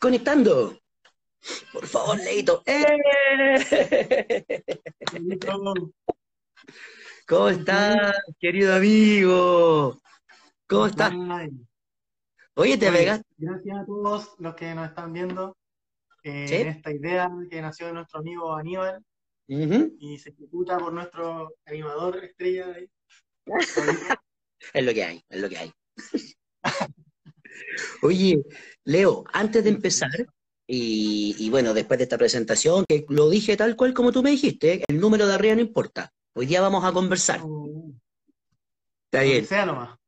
Conectando. Por favor, Leito. ¡Eh! ¿Cómo estás, querido amigo? ¿Cómo estás? Oye, te pegaste. Gracias a todos los que nos están viendo eh, en esta idea que nació de nuestro amigo Aníbal y se ejecuta por nuestro animador estrella de es lo que hay, es lo que hay. Oye, Leo, antes de empezar, y, bueno, después de esta presentación, que lo dije tal cual como tú me dijiste, el número de arriba no importa. Hoy día vamos a conversar. Oh. Está bien.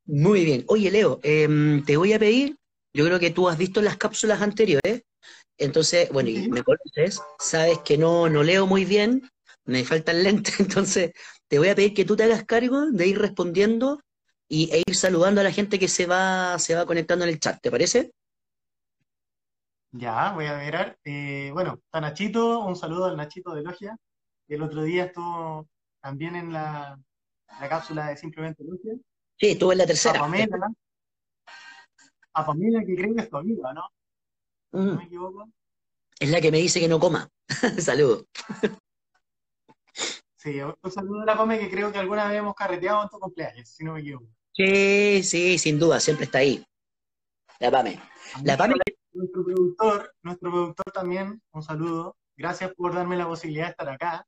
Muy bien. Oye, Leo, em, te voy a pedir, yo creo que tú has visto las cápsulas anteriores, entonces, bueno, y me conoces, sabes que no, no leo muy bien, me falta el lente, entonces te voy a pedir que tú te hagas cargo de ir respondiendo y, e ir saludando a la gente que se va, se va conectando en el chat, ¿te parece? Ya, voy a ver. Eh, bueno, está Nachito, un saludo al Nachito de Logia. El otro día estuvo también en la, cápsula de Simplemente Logia. Sí, estuvo en la tercera. A Pamela, a Pamela que creo que es tu amiga, ¿no? No me equivoco. Es la que me dice que no coma. Saludos. Sí, un saludo a la Pame que creo que alguna vez hemos carreteado en tu cumpleaños, si no me equivoco. Sí, sí, sin duda, siempre está ahí. La Pame. La Pame nuestro productor, nuestro productor también, un saludo. Gracias por darme la posibilidad de estar acá.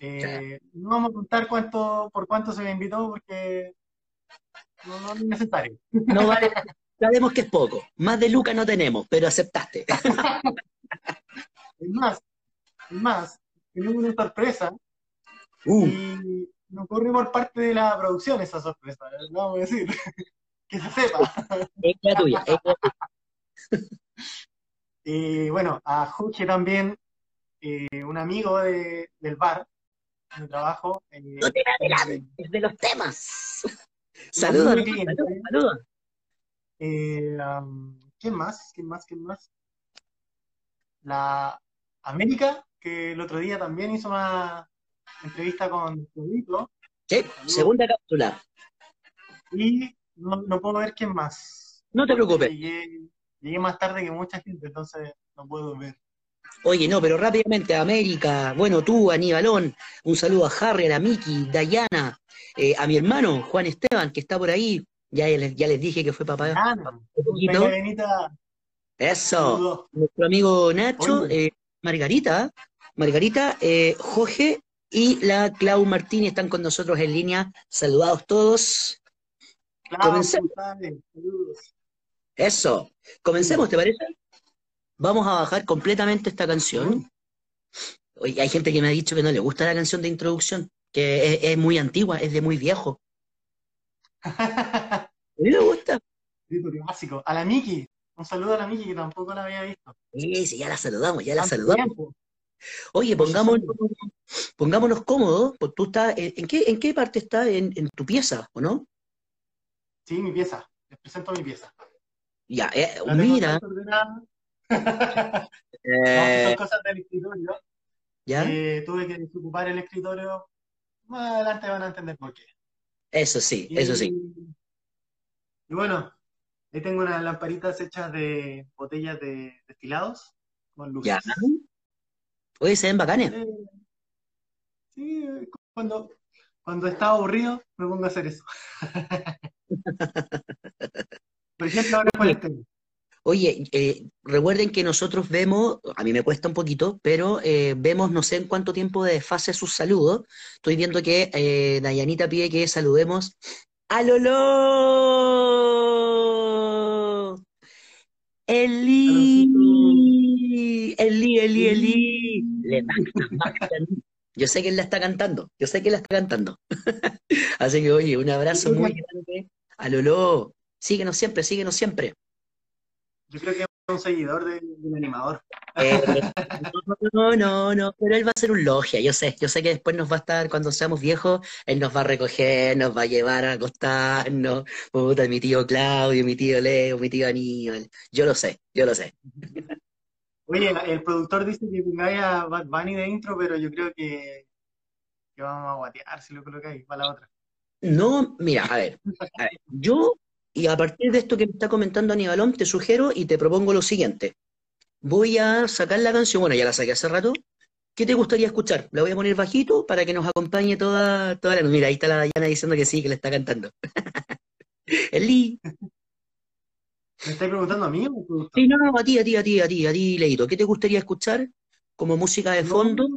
Eh, no vamos a contar cuánto, por cuánto se me invitó porque no, es necesario. No vale, sabemos que es poco. Más de Luca no tenemos, pero aceptaste. es más, es más, tenemos una sorpresa uh. y no corre por parte de la producción esa sorpresa, vamos a decir. que se sepa. Es la tuya, es la tuya. Y bueno, a Jorge también, eh, un amigo de, del bar, de trabajo. Eh, no te es de los temas. Saludos, saludos, eh, ¿Quién más? ¿Quién más? ¿Quién más? La América, que el otro día también hizo una entrevista con Pedrito. Sí, segunda cápsula. Y no, puedo ver quién más. No te preocupes. Llegué más tarde que mucha gente, entonces no puedo ver. Oye, no, pero rápidamente, América, bueno, tú, Aníbalón, un saludo a Harry, a la Miki, Dayana, eh, a mi hermano, Juan Esteban, que está por ahí, ya les, ya les dije que fue papá. Eso, nuestro amigo Nacho, eh, Margarita, Margarita, eh, Jorge y la Clau Martínez están con nosotros en línea. Saludados todos. Clau, saludos. Eso. Comencemos, ¿te parece? Vamos a bajar completamente esta canción. Oye, hay gente que me ha dicho que no le gusta la canción de introducción, que es, muy antigua, es de muy viejo. a mí me gusta. Básico. A la Miki. Un saludo a la Miki que tampoco la había visto. Sí, sí, ya la saludamos, ya la saludamos. Oye, pongámonos, pongámonos cómodos. Pues tú estás, ¿en qué, en qué parte estás? ¿En, en tu pieza, o no? Sí, mi pieza. Les presento mi pieza. Ya, eh, mira. eh, son cosas del escritorio. ¿Ya? Eh, tuve que desocupar el escritorio. Más adelante van a entender por qué. Eso sí, eso sí. Y bueno, ahí tengo unas lamparitas hechas de botellas de destilados con luces. ¿Ya? Oye, se ven bacanes. Eh, sí, cuando, cuando estaba aburrido me pongo a hacer eso. Por ejemplo, ahora Oye, eh, recuerden que nosotros vemos, a mí me cuesta un poquito, pero eh, vemos no sé en cuánto tiempo de desfase sus saludos. Estoy viendo que eh, Dayanita pide que saludemos a Lolo. Eli, Eli, Eli, Eli. Yo sé que él la está cantando, yo sé que él la está cantando. Así que, oye, un abrazo muy grande a Lolo. Síguenos siempre, síguenos siempre. Yo creo que es un seguidor del, animador. Eh, no, no, no, pero él va a ser un logia, yo sé, yo sé que después nos va a estar, cuando seamos viejos, él nos va a recoger, nos va a llevar a acostarnos, puta, mi tío Claudio, mi tío Leo, mi tío Aníbal, yo lo sé, yo lo sé. Oye, el productor dice que pongáis a Bad Bunny de intro, pero yo creo que, que vamos a guatear si lo colocáis para la otra. No, mira, a ver, yo y a partir de esto que me está comentando Aníbalón, te sugiero y te propongo lo siguiente. voy a sacar la canción, bueno, ya la saqué hace rato. ¿Qué te gustaría escuchar? La voy a poner bajito para que nos acompañe toda, toda la... Mira, ahí está la Dayana diciendo que sí, que le está cantando. Eli. ¿Me estás preguntando a mí o Sí, no, a ti, a ti, a ti, a ti, a ti, Leito. ¿Qué te gustaría escuchar como música de fondo?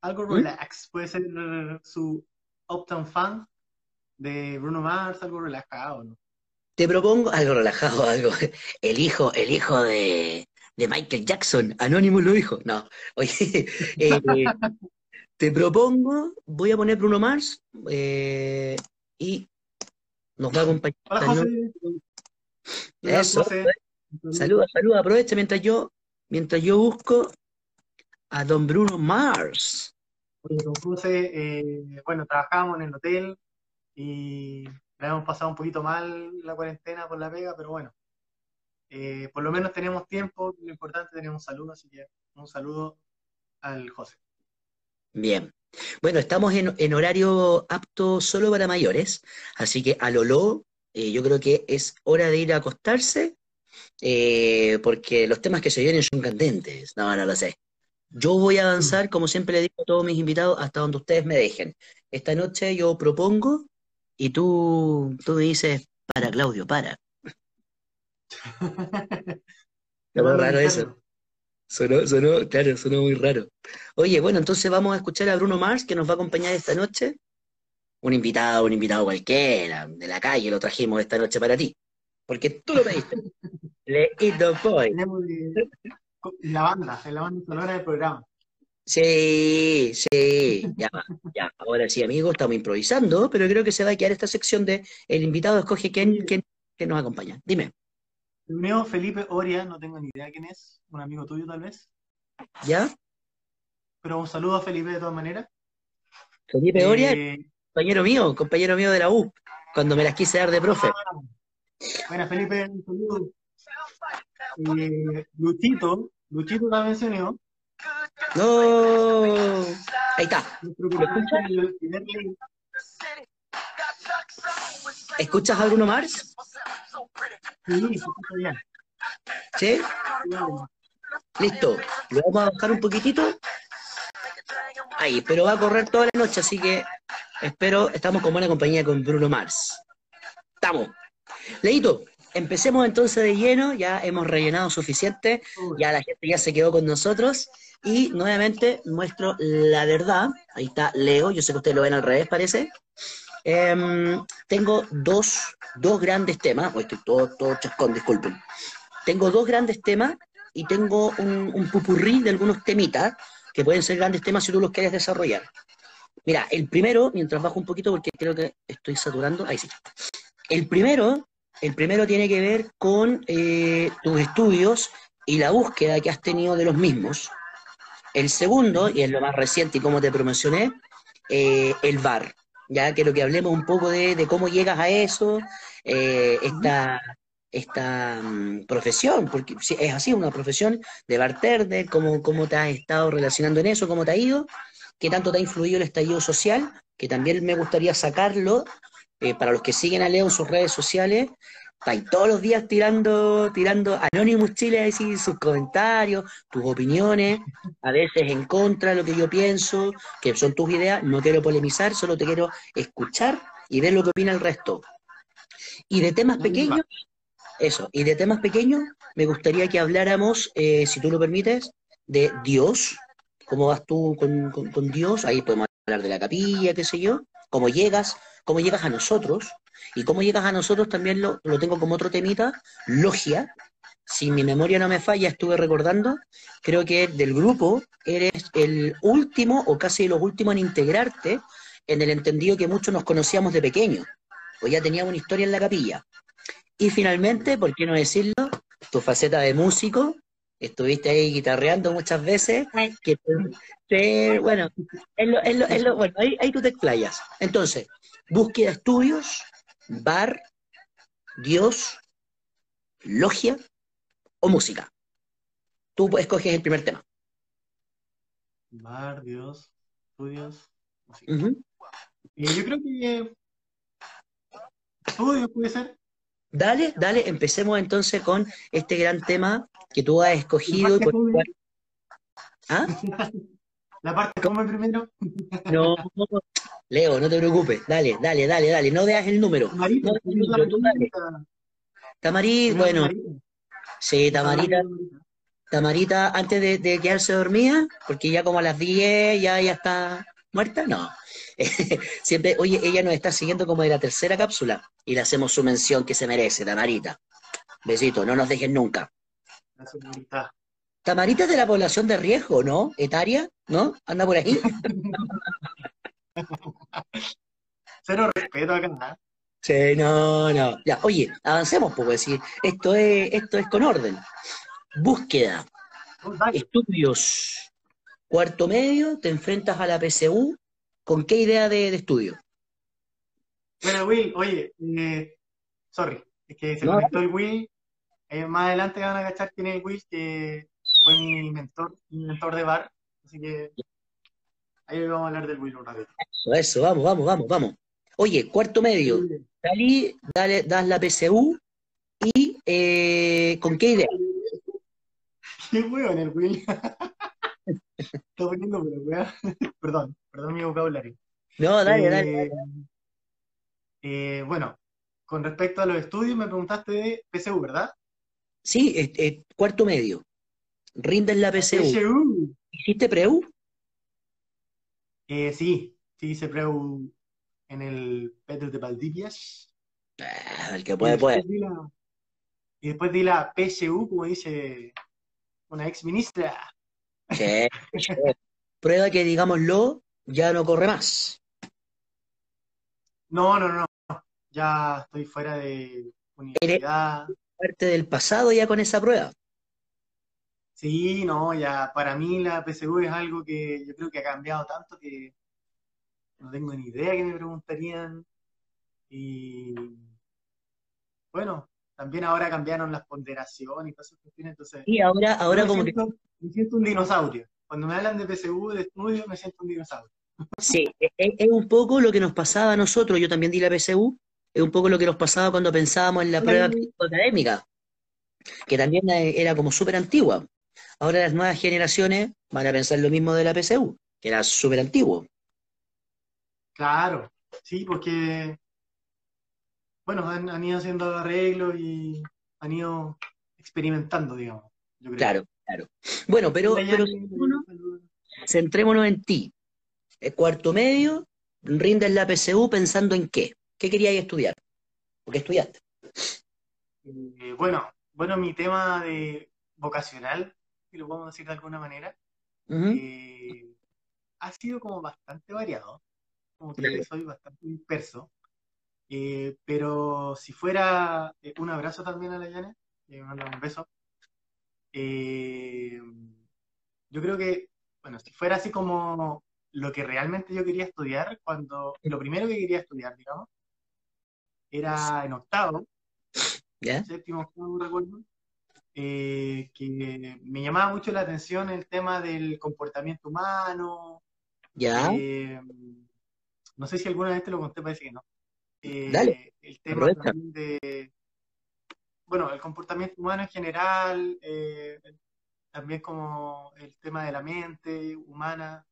algo ¿Mm? relax. Puede ser su Uptown Fun de Bruno Mars, algo relajado, ¿no? Te propongo algo relajado, algo. El hijo, el hijo de, Michael Jackson, Anonymous lo dijo. No, oye, eh, te propongo, voy a poner Bruno Mars eh, y nos va a acompañar. Hola, José. Eso. Saluda, saluda, aprovecha mientras yo, mientras yo busco a don Bruno Mars. Don José, eh, bueno, trabajábamos en el hotel y la hemos pasado un poquito mal la cuarentena por la pega, pero bueno, eh, por lo menos tenemos tiempo, lo importante tenemos salud, así que un saludo al José. Bien. Bueno, estamos en, horario apto solo para mayores, así que a Lolo, eh, yo creo que es hora de ir a acostarse, eh, porque los temas que se vienen son candentes. No, no lo sé. Yo voy a avanzar, como siempre le digo a todos mis invitados, hasta donde ustedes me dejen. Esta noche yo propongo y tú, tú me dices, para Claudio, para. Sonó raro eso. Sonó, sonó, claro, sonó muy raro. Oye, bueno, entonces vamos a escuchar a Bruno Mars, que nos va a acompañar esta noche. Un invitado, un invitado cualquiera, de la calle, lo trajimos esta noche para ti. Porque tú lo pediste. Le Boy. La banda, la banda sonora del programa. Sí, sí, ya, ya. Ahora sí, amigos, estamos improvisando, pero creo que se va a quedar esta sección de el invitado escoge quién, quién, nos acompaña. Dime. El mío, Felipe Oria, no tengo ni idea quién es, un amigo tuyo tal vez. ¿Ya? Pero un saludo a Felipe de todas maneras. Felipe Oria, eh, compañero mío, compañero mío de la U, cuando me las quise dar de profe. Ah, bueno, Felipe, un saludo. Eh, Luchito, Luchito se unió. No. Ahí está. escuchas? alguno más? Sí, ¿Sí? Listo. Lo vamos a bajar un poquitito. Ahí, pero va a correr toda la noche, así que espero, estamos con buena compañía con Bruno Mars. Estamos. Leito, empecemos entonces de lleno, ya hemos rellenado suficiente, ya la gente ya se quedó con nosotros. Y nuevamente muestro la verdad. Ahí está Leo, yo sé que ustedes lo ven al revés, parece. Em, tengo dos, dos grandes temas. Hoy estoy todo, todo chascón, disculpen. Tengo dos grandes temas y tengo un, un pupurrí de algunos temitas que pueden ser grandes temas si tú los quieres desarrollar. Mira, el primero, mientras bajo un poquito porque creo que estoy saturando, ahí sí. El primero, el primero tiene que ver con eh, tus estudios y la búsqueda que has tenido de los mismos. El segundo, y es lo más reciente y como te promocioné, eh, el VAR. Ya quiero que hablemos un poco de, cómo llegas a eso, eh, esta, esta mm, profesión, porque es así, una profesión de bartender, cómo, cómo te has estado relacionando en eso, cómo te ha ido, qué tanto te ha influido el estallido social, que también me gustaría sacarlo eh, para los que siguen a Leo en sus redes sociales, estáis todos los días tirando, tirando Anonymous Chile, decir sus comentarios, tus opiniones, a veces en contra de lo que yo pienso, que son tus ideas, no quiero polemizar, solo te quiero escuchar y ver lo que opina el resto. Y de temas pequeños, eso, y de temas pequeños, me gustaría que habláramos, eh, si tú lo permites, de Dios, cómo vas tú con, con Dios, ahí podemos hablar de la capilla, qué sé yo, cómo llegas, cómo llegas a nosotros, y cómo llegas a nosotros también lo, tengo como otro temita, logia. Si mi memoria no me falla, estuve recordando, creo que del grupo eres el último o casi los últimos en integrarte en el entendido que muchos nos conocíamos de pequeño, pues ya teníamos una historia en la capilla. Y finalmente, ¿por qué no decirlo? Tu faceta de músico, estuviste ahí guitarreando muchas veces, que bueno, bueno ahí, ahí, tú te explayas. Entonces, búsqueda estudios, bar, Dios, logia o música. Tú escoges el primer tema. Bar, Dios, estudios, música. y yo creo que estudios puede ser. Dale, dale, empecemos entonces con este gran tema que tú has escogido. ¿Ah? La parte come primero. No, Leo, no te preocupes. Dale, dale, dale, dale. No veas el número. Tamarita, Tamarita, bueno. Sí, Tamarita. Tamarita, antes de, quedarse dormida, porque ya como a las 10 ya, ya está muerta, no. Siempre, oye, ella nos está siguiendo como de la tercera cápsula y le hacemos su mención que se merece, Tamarita. Besito, no nos dejen nunca. Tamarita es de la población de riesgo, ¿no? Etaria, ¿no? Anda por ahí. Cero respeto acá. ¿no? Sí, no, no. Ya, oye, avancemos, porque decir, esto es, esto es con orden. Búsqueda. Estudios. Cuarto medio, te enfrentas a la PSU. ¿Con qué idea de, estudio? Bueno, Will, oye, eh, sorry, es que se conectó el Will. Eh, más adelante van a cachar quién es el Will, que fue mi mentor, mi mentor de bar. Así que ahí vamos a hablar del Will un ratito. Eso, vamos, vamos, vamos, vamos. Oye, cuarto medio, salí, dale, das la PSU y eh, ¿con qué idea? Qué en el Will. Está poniendo, pero perdón, perdón mi vocabulario. No, dale, dale. Eh, eh, bueno, con respecto a los estudios, me preguntaste de PSU, ¿verdad? Sí, cuarto medio. Rindes la PSU. ¿Hiciste PREU? Eh, sí, sí hice PREU en el Petro de Valdivias. Ah, el que puede, puede. y después di la PSU, como dice una ex ministra. Prueba que, digámoslo, ya no corre más. No, no, no. Ya estoy fuera de universidad. Parte del pasado ya con esa prueba. Sí, no, ya para mí la PSU es algo que yo creo que ha cambiado tanto que no tengo ni idea que me preguntarían. Y bueno, también ahora cambiaron las ponderaciones y todas esas cuestiones, entonces... Y ahora, ahora como que... Me siento un dinosaurio. Cuando me hablan de PSU, de estudio, me siento un dinosaurio. Sí, es, un poco lo que nos pasaba a nosotros, yo también di la PSU, es un poco lo que nos pasaba cuando pensábamos en la prueba académica, que también era como súper antigua. Ahora las nuevas generaciones van a pensar lo mismo de la PSU, que era súper antiguo. Claro, sí, porque bueno, han, ido haciendo arreglos y han ido experimentando, digamos. Claro, claro. Bueno, pero, centrémonos, en ti. El cuarto medio, rindes la PSU pensando en qué. ¿Qué querías estudiar? ¿O qué estudiaste? Eh, bueno, bueno, mi tema de vocacional, si lo podemos decir de alguna manera, eh, ha sido como bastante variado. Como que soy bastante disperso. Eh, pero si fuera eh, un abrazo también a la Yana, me manda un beso. Eh, yo creo que, bueno, si fuera así como lo que realmente yo quería estudiar, cuando lo primero que quería estudiar, digamos, era en octavo, séptimo octavo, recuerdo, que me llamaba mucho la atención el tema del comportamiento humano. Ya. no sé si alguna vez te lo conté, parece que no. Dale, eh, el tema de, bueno, el comportamiento humano en general, eh, también como el tema de la mente humana,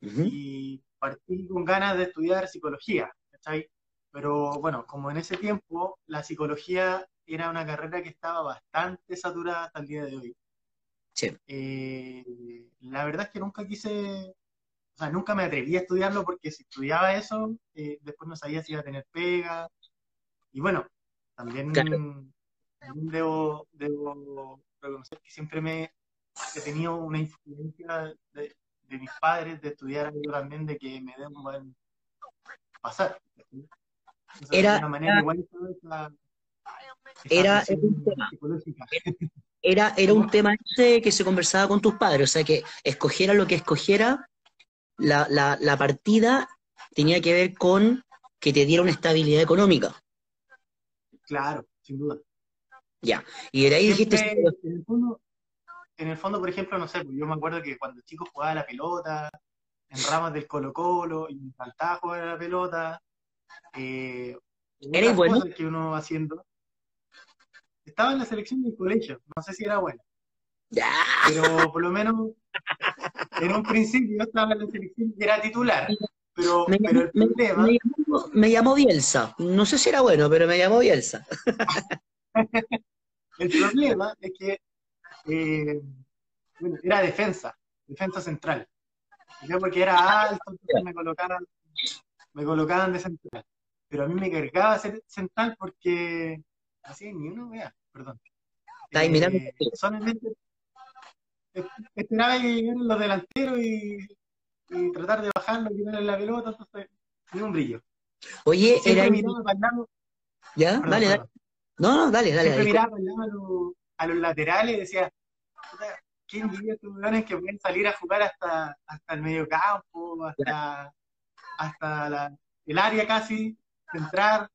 y partí con ganas de estudiar psicología, ¿cachai? Pero bueno, como en ese tiempo la psicología era una carrera que estaba bastante saturada hasta el día de hoy. Sí. Eh, la verdad es que nunca quise o sea, nunca me atreví a estudiarlo porque si estudiaba eso, eh, después no sabía si iba a tener pega. Y bueno, también, debo, reconocer que siempre me he tenido una influencia de, mis padres de estudiar algo también, de que me den buen pasar. Era, de una manera igual era, un tema. Era, era un tema que se conversaba con tus padres, o sea que escogiera lo que escogiera, la, la, la partida tenía que ver con que te diera una estabilidad económica. Claro, sin duda. Ya, y de ahí dijiste... En el, fondo, en el fondo, por ejemplo, no sé, pues yo me acuerdo que cuando el chico jugaba la pelota, en ramas del Colo Colo, y me faltaba jugar a la pelota, eh, ¿Eres bueno? que uno va haciendo. estaba en la selección del colegio, no sé si era buena. Pero por lo menos en un principio estaba en la selección y era titular. Pero, me, pero el problema... me, llamó, Bielsa. No sé si era bueno, pero me llamó Bielsa. el problema es que eh, era defensa, defensa central. Porque era alto, me colocaban, me colocaban de central. Pero a mí me cargaba ser central porque así ni uno vea, perdón. Está ahí mirando. Eh, solamente esperaba que llegaran los delanteros y, tratar de bajarlo, quitarle la pelota, entonces ni un brillo. Oye, era. ¿Ya? dale, dale. No, no, dale, dale. Siempre miraba a los, a los laterales y decía, ¿quién diría estos que pueden salir a jugar hasta, hasta el medio campo, hasta, hasta la, el área casi, entrar,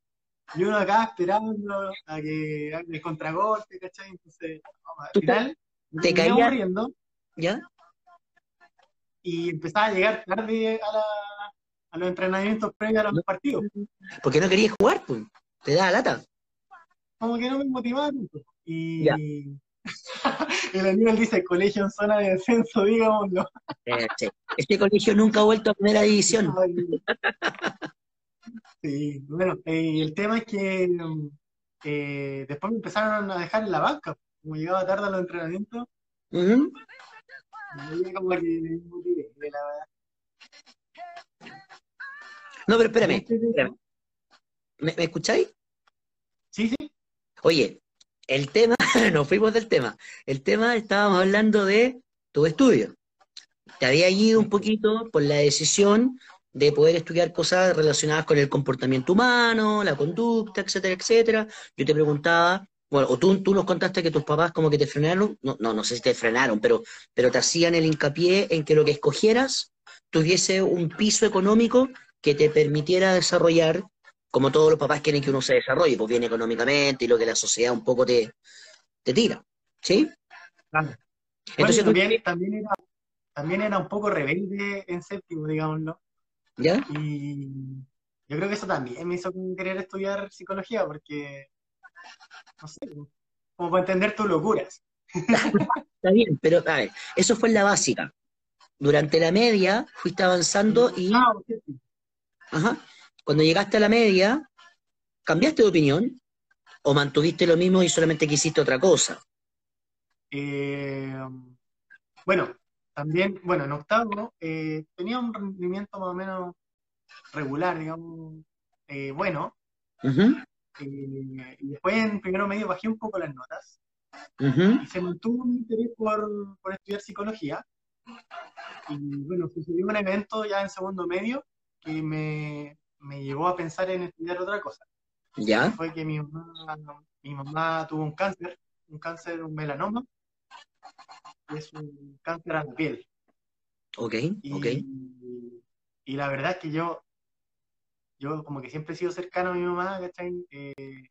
y uno acá esperando a que haga el contragolpe, ¿cachai? Entonces, al final, te caía aburriendo. ¿Ya? Y empezaba a llegar tarde a, la, a los entrenamientos previos a los partidos. Porque no querías jugar, pues. Te da lata. Como que no me motivaba tanto. Y, el Aníbal dice colegio en zona de descenso, digámoslo. Este colegio nunca ha vuelto a primera división. Sí, bueno, eh, el tema es que eh, después me empezaron a dejar en la banca, como llegaba tarde a los entrenamientos. Uh como que la verdad. No, pero espérame. ¿Me, ¿Me, escucháis? Sí, sí. Oye, el tema, nos fuimos del tema. El tema, estábamos hablando de tu estudio. Te había ido un poquito por la decisión de poder estudiar cosas relacionadas con el comportamiento humano, la conducta, etcétera, etcétera. Yo te preguntaba, bueno, o tú, tú nos contaste que tus papás como que te frenaron, no, no, no sé si te frenaron, pero, pero te hacían el hincapié en que lo que escogieras tuviese un piso económico que te permitiera desarrollar, como todos los papás quieren que uno se desarrolle, pues bien económicamente y lo que la sociedad un poco te, te tira, ¿sí? Claro. Entonces, también, también, era, también era un poco rebelde en séptimo, digámoslo. ¿Ya? Y yo creo que eso también me hizo querer estudiar psicología, porque, no sé, como para entender tus locuras. Está bien, pero a ver, eso fue en la básica. Durante la media fuiste avanzando y... Ah, Ajá. Cuando llegaste a la media, ¿cambiaste de opinión? ¿O mantuviste lo mismo y solamente quisiste otra cosa? Eh, bueno, también, bueno, en octavo eh, tenía un rendimiento más o menos regular, digamos, eh, bueno. Eh, y después en primero medio bajé un poco las notas. Y se mantuvo mi interés por, estudiar psicología. Y bueno, sucedió un evento ya en segundo medio que me, me llevó a pensar en estudiar otra cosa. ¿Ya? Fue que mi mamá, mi mamá tuvo un cáncer, un cáncer, un melanoma, es un cáncer a la piel. Ok, y, ok. Y la verdad es que yo, yo como que siempre he sido cercano a mi mamá, ¿cachai? Eh,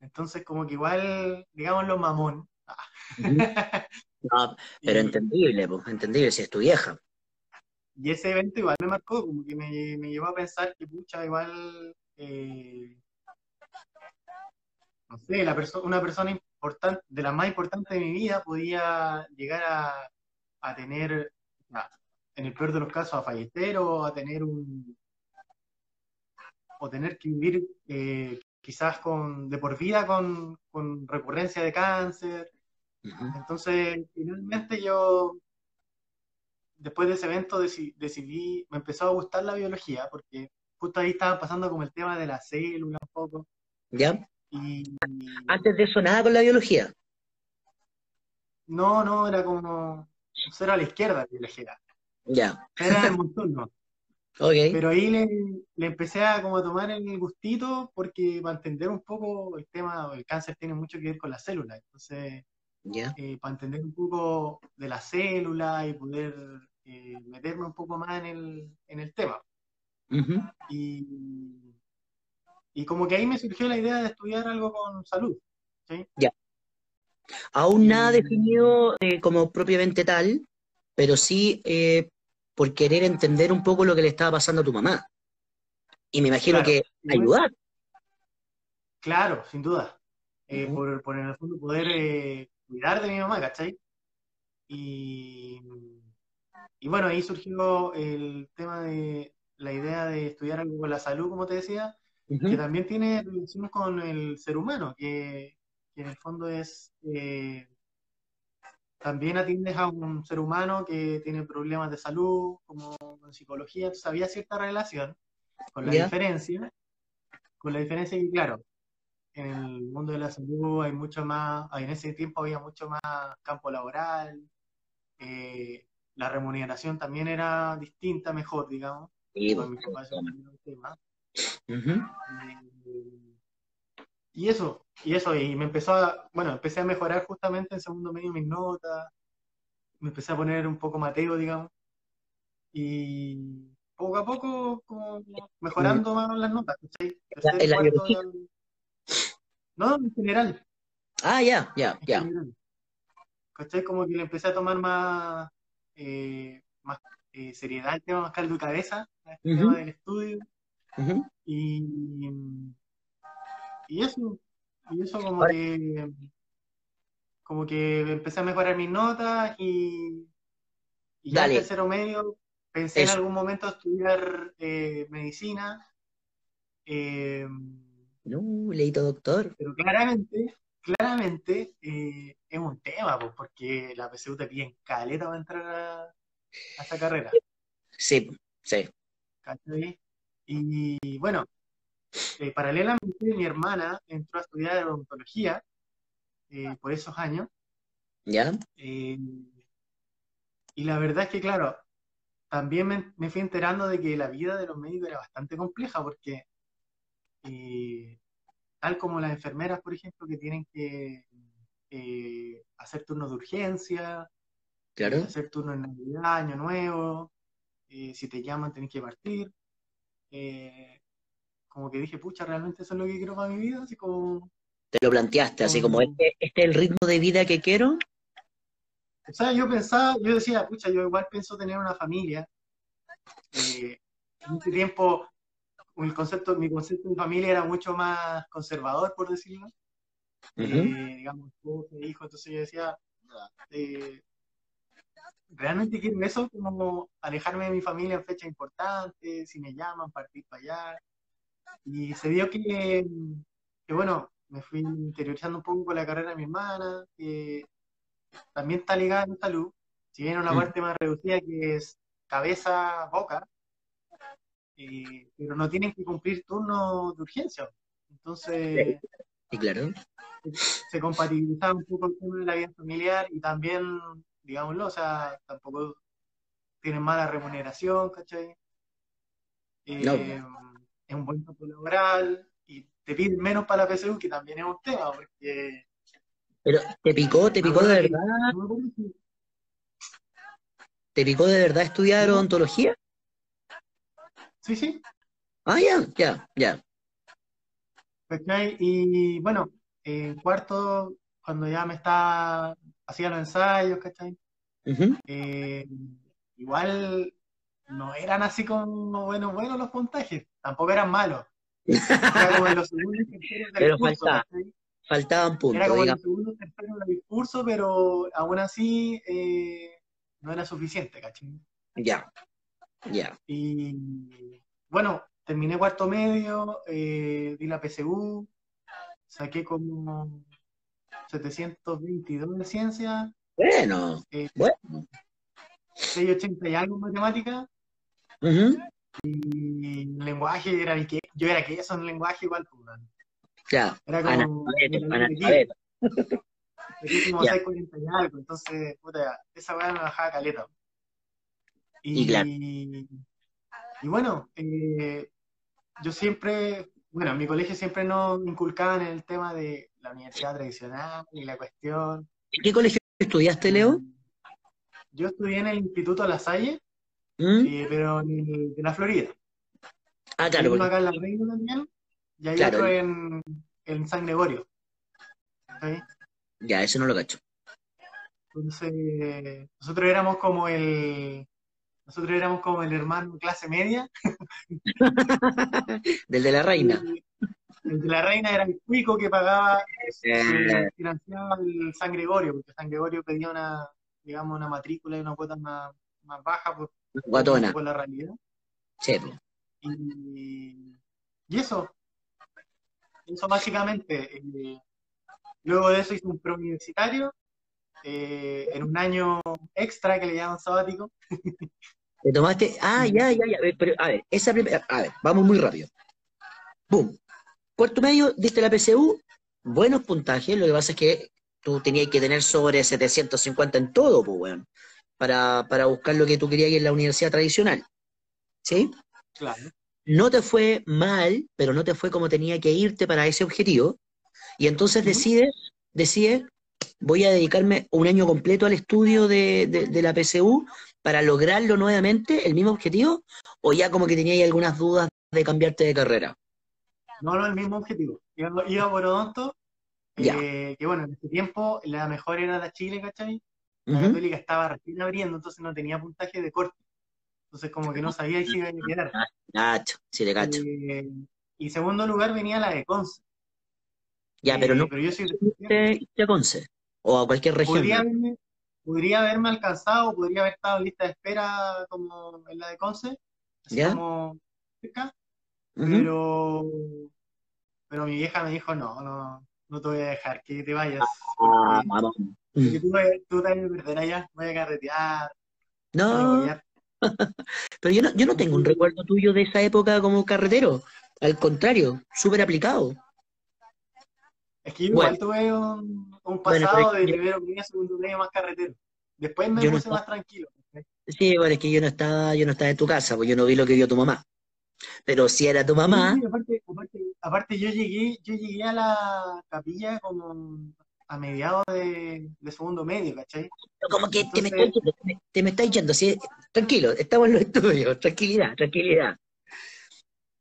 entonces como que igual, digamos, lo mamón. no, pero entendible, pues, entendible, si es tu vieja. Y ese evento igual me marcó, como que me, llevó a pensar que, pucha, igual, eh, no sé, la una persona importante, de las más importantes de mi vida, podía llegar a, tener, en el peor de los casos, a fallecer o a tener un, o tener que vivir eh, quizás con, de por vida con, recurrencia de cáncer. Entonces, finalmente yo, después de ese evento, decidí, me empezó a gustar la biología, porque justo ahí estaba pasando como el tema de la célula un poco. ¿Ya? Antes de eso, nada con la biología. No, no, era como cero a la izquierda biología. Ya. Era el montón, ¿no? Okay. Pero ahí le, empecé a como a tomar el gustito porque para entender un poco el tema, el cáncer tiene mucho que ver con las células, entonces eh, para entender un poco de la célula y poder eh, meterme un poco más en el, en el tema. y, y como que ahí me surgió la idea de estudiar algo con salud. ¿sí? Ya. Aún nada definido eh, como propiamente tal, pero sí eh, por querer entender un poco lo que le estaba pasando a tu mamá. Y me imagino que ayudar. Claro, sin duda. eh, por, por, en el fondo poder eh, cuidar de mi mamá, ¿cachai? Y, y bueno, ahí surgió el tema de la idea de estudiar algo con la salud, como te decía, que también tiene relaciones con el ser humano, que, que en el fondo es eh, también atiendes a un ser humano que tiene problemas de salud, como en psicología, entonces había cierta relación, con la diferencia, con la diferencia que, claro, en el mundo de la salud hay mucho más, en ese tiempo había mucho más campo laboral, eh, la remuneración también era distinta, mejor, digamos. Sí, y eso, y eso, y me empezó a, bueno, empecé a mejorar justamente en segundo medio mis notas, me empecé a poner un poco mateo, digamos, y poco a poco como mejorando más las notas, No, en general. Ah, ya, ya, ya. ¿Cachai? Como que le empecé a tomar más, eh, más eh, seriedad el tema, más caldo de cabeza, el tema del estudio. Y y eso, y eso como que como que empecé a mejorar mis notas y, y ya en tercero medio pensé en algún momento estudiar eh, medicina. Eh, no, leíto doctor. Pero claramente, claramente eh, es un tema, pues, porque la PSU te pide en caleta para entrar a, a esa carrera. Sí, sí. Y bueno, eh, paralelamente, mi hermana entró a estudiar odontología eh, por esos años. ¿Ya? Eh, y la verdad es que, claro, también me, fui enterando de que la vida de los médicos era bastante compleja porque, tal como las enfermeras, por ejemplo, que tienen que hacer turnos de urgencia, claro. hacer turnos en Navidad, Año Nuevo, si te llaman tenés que partir como que dije, pucha, realmente eso es lo que quiero para mi vida, así como... Te lo planteaste, así como, ¿este, ¿este es el ritmo de vida que quiero? O sea, yo pensaba, yo decía, pucha, yo igual pienso tener una familia. Eh, en ese tiempo, el concepto, mi concepto de familia era mucho más conservador, por decirlo. eh, digamos, hijo, entonces yo decía, eh, realmente quiero eso, como alejarme de mi familia en fechas importantes, si me llaman, partir para allá. Y se dio que, que, bueno, me fui interiorizando un poco con la carrera de mi hermana, que también está ligada a la salud, si bien una parte más reducida que es cabeza-boca, eh, pero no tienen que cumplir turnos de urgencia. Entonces, y claro. se compatibilizaba un poco el tema de la vida familiar y también, digámoslo, o sea, tampoco tienen mala remuneración, ¿cachai? Eh, es un buen campo laboral y te piden menos para la PSU, que también es un tema, porque... Pero, ¿te picó, te picó de verdad? ¿Te picó de verdad estudiar odontología? Sí, sí. Ah, ya, ya, ya. Y bueno, en cuarto, cuando ya me está, hacía los ensayos, ¿cachai? Eh, igual no eran así como buenos, buenos los puntajes, tampoco eran malos. Era como en los segundos y terceros del pero curso, faltaban puntos. Era como en los segundos terceros del discurso, pero aún así eh, no era suficiente, ¿cachai? Ya, ya. Y bueno, terminé cuarto medio, eh, di la PSU, saqué como 722 de ciencia. Bueno, eh, bueno. 680 y algo en matemática. Y el lenguaje era que yo era que eso en lenguaje igual, pues, Ya. Era como. Como 640 y algo, entonces, puta, esa weá me bajaba caleta. Y, y, bueno, eh, yo siempre, bueno, en mi colegio siempre nos inculcaban el tema de la universidad tradicional y la cuestión. ¿En qué colegio estudiaste, Leo? Yo estudié en el Instituto La Salle, ¿Mm? Eh, pero en, la Florida. Ah, claro. Uno acá en La Reina también, y hay otro en, en, San Gregorio. Ya, eso no lo cacho. Entonces, nosotros éramos como el. Nosotros éramos como el hermano clase media. Del de la reina. El de la reina era el cuico que pagaba, eh. financiaba el San Gregorio, porque San Gregorio pedía una, digamos, una matrícula y una cuota más, más baja por, por la realidad. Sí. Y, y eso, eso básicamente. Eh, luego de eso hice un preuniversitario eh, en un año extra que le llaman sabático. ¿Te tomaste? Ah, ya, ya, ya. Pero, a ver, esa primera. A ver, vamos muy rápido. ¡Bum! Cuarto medio, diste la PCU, buenos puntajes. Lo que pasa es que tú tenías que tener sobre 750 en todo, pues, bueno, para, para buscar lo que tú querías ir en la universidad tradicional. ¿Sí? Claro. No te fue mal, pero no te fue como tenía que irte para ese objetivo. Y entonces decides, decides, voy a dedicarme un año completo al estudio de, de, la PCU para lograrlo nuevamente, el mismo objetivo, o ya como que tenías algunas dudas de cambiarte de carrera. No, no, el mismo objetivo. Iba, por odonto, eh, que bueno, en ese tiempo la mejor era la Chile, ¿cachai? La católica estaba recién abriendo, entonces no tenía puntaje de corte. Entonces como que no sabía si iba a quedar. Gacho, sí le gacho. Eh, y segundo lugar venía la de Conce. Ya, pero no. Eh, pero yo soy de Conce o a cualquier región. Podría, haberme, alcanzado, podría haber estado en lista de espera como en la de Conce, así como cerca, pero, pero mi vieja me dijo, no, no, no te voy a dejar, que te vayas. Ah, porque, tú, tú, te vas a perder allá, voy a carretear. No. pero yo no, yo no tengo un recuerdo tuyo de esa época como carretero. Al contrario, súper aplicado. Es que yo igual tuve un, un pasado de primero medio, segundo medio más carretero. Después me puse más tranquilo. Sí, bueno, es que yo no estaba, yo no estaba en tu casa, pues yo no vi lo que vio tu mamá. Pero si era tu mamá. aparte, aparte, yo llegué, yo llegué a la capilla como a mediados de, segundo medio, ¿cachai? Como que te, me estás yendo, te, me, yendo, ¿sí? tranquilo, estamos en los estudios, tranquilidad, tranquilidad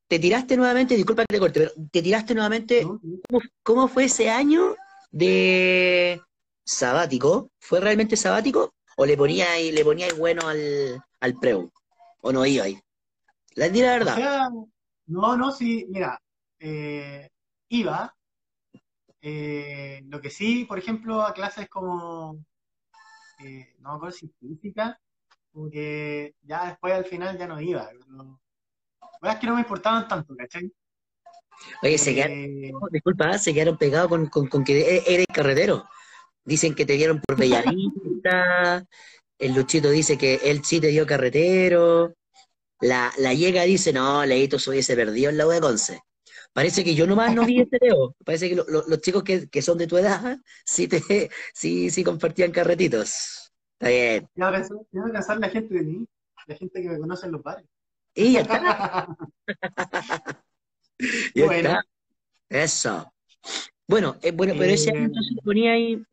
te tiraste nuevamente, disculpa que te corte, pero te tiraste nuevamente, ¿cómo, fue ese año de sabático? ¿Fue realmente sabático? ¿O le poníais, le poníais bueno al, al preu? ¿O no iba ahí? La, la verdad. no, no, sí, mira, eh, iba. Eh, lo que sí, por ejemplo, a clases como, eh, no me acuerdo si física, porque ya después al final ya no iba. Es que no me importaban tanto, ¿cachai? Oye, se quedaron, disculpa, se quedaron pegados con, con, que e, eres carretero. Dicen que te dieron por Bellavista, el Luchito dice que él sí te dio carretero, la, la llega dice, no, Leito se hubiese perdido en la U de Conce. Parece que yo nomás no vi ese video. Parece que los chicos que, que, son de tu edad sí, te, sí, sí compartían carretitos. Está bien. Ya voy a cansar la gente de mí, la gente que me conoce en los bares. Y ya está. bueno. Eso. Bueno, eh, bueno, pero ese año se ponía ahí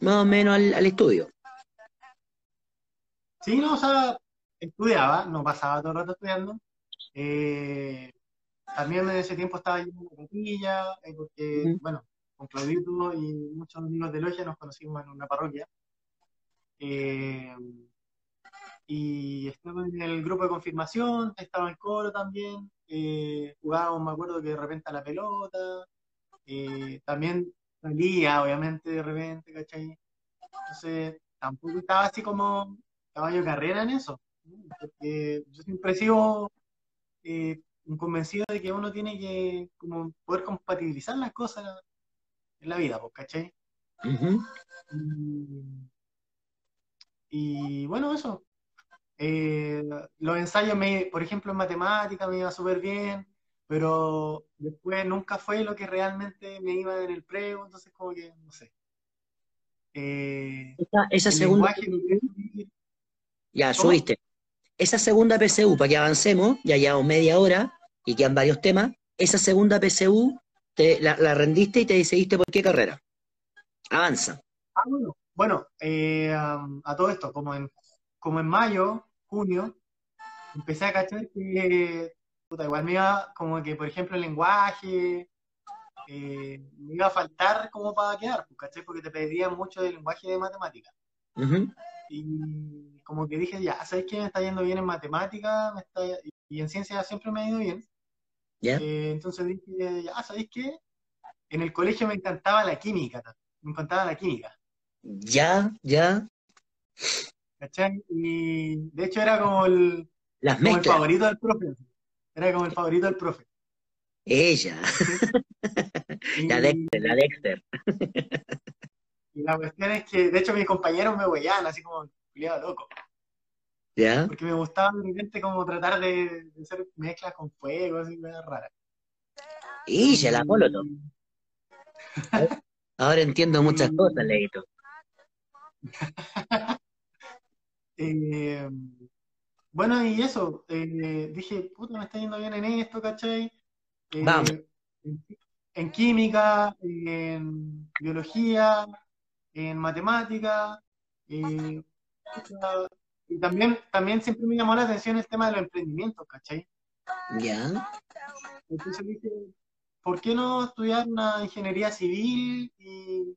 más o menos al, estudio. Sí, no, o sea, estudiaba, no pasaba todo el rato estudiando. Eh, también en ese tiempo estaba yendo a capilla, eh, porque, bueno, con Claudito y muchos amigos de Logia nos conocimos en una parroquia. Eh, y estaba en el grupo de confirmación, estaba en el coro también, jugábamos, me acuerdo que de repente a la pelota, también salía, obviamente, de repente, ¿cachai? Entonces, tampoco estaba así como caballo de carrera en eso, porque yo siempre he sido eh, convencido de que uno tiene que como poder compatibilizar las cosas en la vida, pues, ¿cachai? y bueno, eso, eh, los ensayos, me, por ejemplo, en matemática me iba súper bien, pero después nunca fue lo que realmente me iba en el prego, entonces como que, no sé. Eh, esa, segunda... Ya, subiste. Esa segunda PCU, para que avancemos, ya llevamos media hora y quedan varios temas, esa segunda PCU te, la, rendiste y te decidiste por qué carrera. Avanza. Ah, bueno, bueno eh, a todo esto, como en, como en mayo junio, empecé a cachar que, puta, igual me iba, como que, por ejemplo, el lenguaje, eh, me iba a faltar como para quedar, pues, ¿cachai? Porque te pedían mucho del lenguaje de matemática. Y como que dije, ya, ¿sabes qué? Me está yendo bien en matemática, me está, y en ciencia siempre me ha ido bien. Eh, entonces dije, ya, ¿sabéis qué? En el colegio me encantaba la química, me encantaba la química. Ya, ya. ¿Cachai? Y de hecho era como el, Las como el favorito del profe. Era como el favorito del profe. Ella. Y, La Dexter, la Dexter. Y la cuestión es que, de hecho, mis compañeros me huellaban así como culiado loco. ¿Ya? Porque me gustaba de repente como tratar de, de hacer mezclas con fuego, así, cosas raras. Ella, la Molotov. Ahora entiendo muchas Y- cosas, Leito. Eh, bueno, y eso, eh, dije, puta, me está yendo bien en esto, ¿cachai? Eh, Vamos. En, en química, en biología, en matemática, eh, y también, también siempre me llamó la atención el tema de los emprendimientos, ¿cachai? ¿Ya? Entonces dije, ¿por qué no estudiar una ingeniería civil y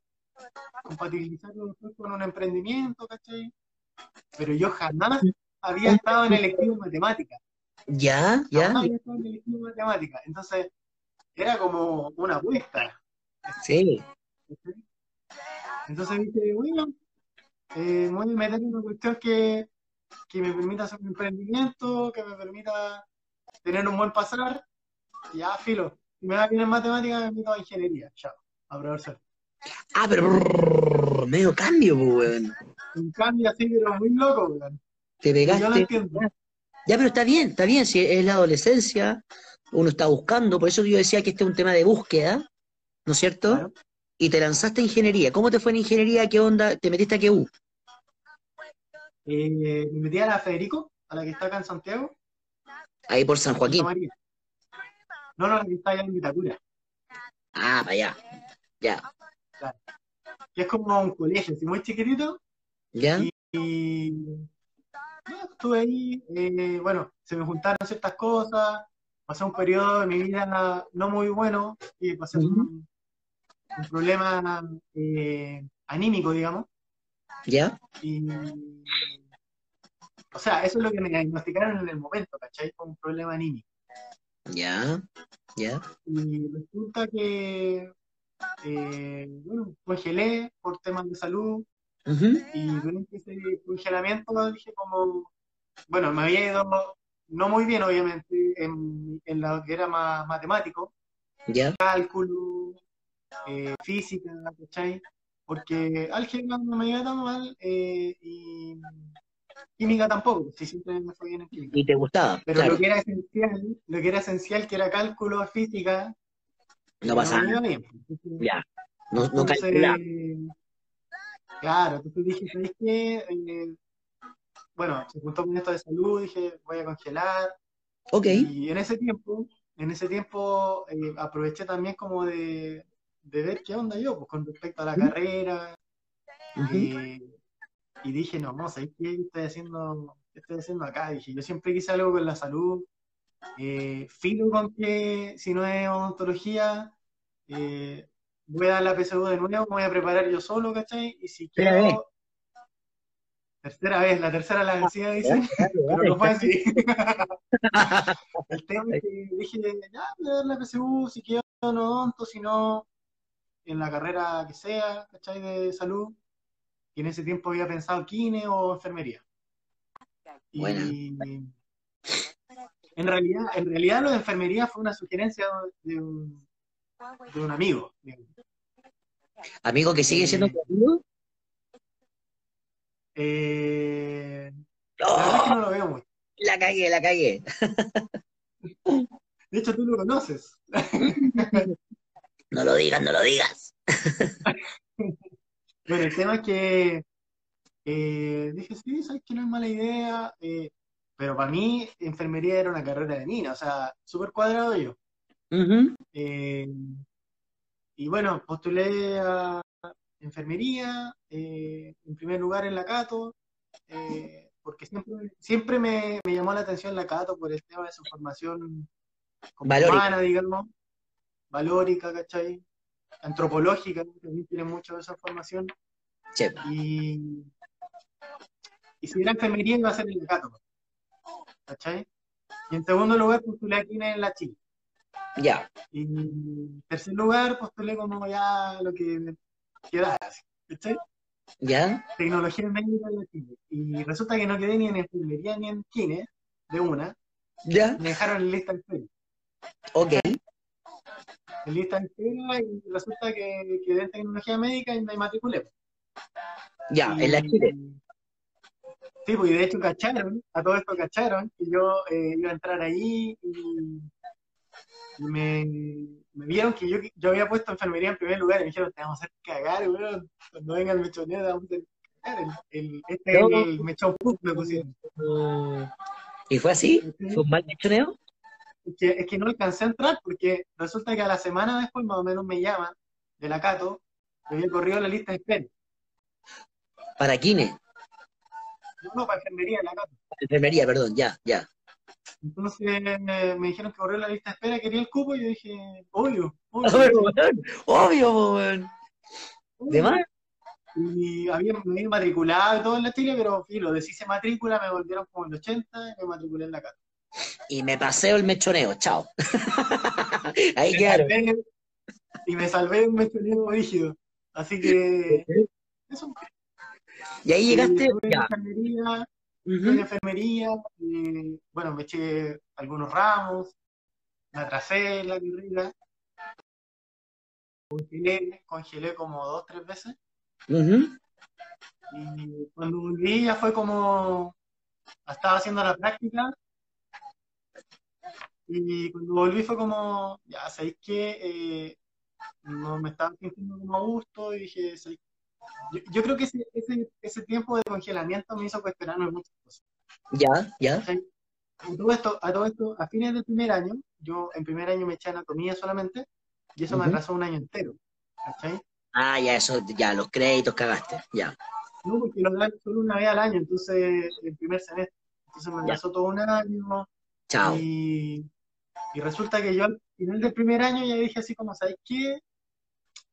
compatibilizarlo con un emprendimiento, ¿cachai? Pero yo jamás había estado en electivo en matemáticas. ¿Ya? ¿Ya? Jamás había estado en electivo en matemáticas. Entonces, era como una apuesta. Sí. ¿cachai? Entonces dije, bueno, eh, voy a meter una cuestión que, que me permita hacer un emprendimiento, que me permita tener un buen pasar. Y ya, filo. Si me va bien en matemáticas, me meto a ingeniería. Chao. A probar suerte. Ah, pero brrr, medio cambio, pues, weón. Un cambio así, pero muy loco, weón. Te Y Yo lo pegaste. entiendo. Ya, pero está bien, está bien, si es la adolescencia, uno está buscando, por eso yo decía que este es un tema de búsqueda, ¿no es cierto? Claro. Y te lanzaste a ingeniería. ¿Cómo te fue en ingeniería? ¿Qué onda? ¿Te metiste a qué U? Eh, me metí a la Federico, a la que está acá en Santiago, Ahí por San Joaquín. No, no, la que está allá en Vitacura, Ah, para allá. Ya. que es como un colegio, así muy chiquitito, ¿Ya? y estuve ahí, eh, bueno, se me juntaron ciertas cosas, pasé un periodo de mi vida no muy bueno, y pasé un, un problema eh, anímico, digamos, ¿Ya? y o sea, eso es lo que me diagnosticaron en el momento, ¿cachai? Fue un problema anímico. ¿Ya? ¿Ya? Y resulta que, eh, bueno, congelé por temas de salud y durante ese congelamiento dije como, bueno, me había ido no muy bien obviamente en, en lo que era más matemático, ¿Ya? cálculo, eh, física, ¿cachai? Porque álgebra no me iba tan mal eh, y química tampoco, si siempre me fue bien en química. Y te gustaba, Pero claro. lo que era esencial, lo que era esencial, que era cálculo, física, No pasa me iba nada. bien. Ya. No, no Entonces, claro, entonces dije, ¿sabes qué? Eh, bueno, se juntó con esto de salud, dije, voy a congelar. Ok. Y en ese tiempo, en ese tiempo eh, aproveché también como de, de ver qué onda yo, pues con respecto a la carrera. Eh, y dije, no, no, ¿sabes qué estoy haciendo, qué estoy haciendo acá? Dije, yo siempre quise algo con la salud. Eh, filo con que si no es odontología, eh, voy a dar la PSU de nuevo, me voy a preparar yo solo, ¿cachai? Y si quiero... vez. Tercera vez, la tercera la vencida, dice, pero no fue así. El tema es que dije, ya, voy a dar la PSU, si quiero no si no, en la carrera que sea, ¿cachai? De salud. Y en ese tiempo había pensado kine o enfermería. Y en realidad, en realidad lo de enfermería fue una sugerencia de un, de un amigo. digamos. Amigo que sigue siendo Eh, tu amigo. Eh, la verdad es que no lo veo mucho. La cagué, la cagué. De hecho, tú lo conoces. No lo digas, no lo digas. Bueno, el tema es que eh, dije, sí, sabes que no es mala idea, eh, pero para mí enfermería era una carrera de mina, o sea, súper cuadrado yo. Eh, y bueno, postulé a enfermería, en primer lugar en la Cato, porque siempre, siempre me, me llamó la atención la Cato por el tema de su formación como humana, digamos, valórica, ¿cachai? Antropológica, también tiene mucho de esa formación. Che, Y, y si era enfermería iba a ser en la Cato, ¿cachai? Y en segundo lugar postulé aquí en la Chile. Ya. Y en tercer lugar, postulé como ya lo que quedara, ¿viste? ¿Ya? Tecnología médica de Chile. Y resulta que no quedé ni en enfermería ni en kine, de una. ¿Ya? Me dejaron en lista espera. Ok. En lista de espera y resulta que quedé en tecnología médica y me matriculé. Ya, en la Chile. Sí, pues y de hecho cacharon, a todo esto cacharon, que yo eh, iba a entrar ahí y, me, me, vieron que yo, yo había puesto enfermería en primer lugar y me dijeron, te vamos a hacer cagar, weón, cuando venga el mechoneo te vamos a cagar, el, este es el mechón me pusieron. ¿Y fue así? ¿Fue un mal mechoneo? Es que, es que no alcancé a entrar porque resulta que a la semana después más o menos me llaman de la Cato, que había corrido la lista de espera. ¿Para Kine? No, no, para enfermería, la Cato. Enfermería, perdón, ya, ya. Entonces me, dijeron que corrió la lista de espera, quería el cupo, y yo dije, obvio, obvio. obvio, weón. ¿De más? Y había, me había matriculado y todo en la Chile, pero filo, se matrícula, me volvieron como en el 80 y me matriculé en la Cato. Y me paseo el mechoneo, chao. Ahí quedaron. Y me salvé un mechoneo rígido. Así que eso. Y ahí llegaste. ya. enfermería, enfermería y, bueno, me eché algunos ramos, me atrasé en la carrera, congelé, congelé como dos, tres veces. Y cuando volví ya fue como, estaba haciendo la práctica y cuando volví fue como, ya, ¿sabéis que eh, no me estaba sintiendo como a gusto? Y dije, ¿sabéis yo, creo que ese, ese, ese, tiempo de congelamiento me hizo cuestionarme muchas cosas. Ya, ya. A todo, esto, a todo esto, a fines del primer año, yo en primer año me eché anatomía solamente, y eso me atrasó un año entero. ¿Cachai? Ah, ya, eso, ya, los créditos cagaste, ya. No, porque lo dan solo una vez al año, entonces, el primer semestre. Entonces me atrasó todo un año. Chao. Y, y resulta que yo al final del primer año ya dije así como, ¿sabes qué?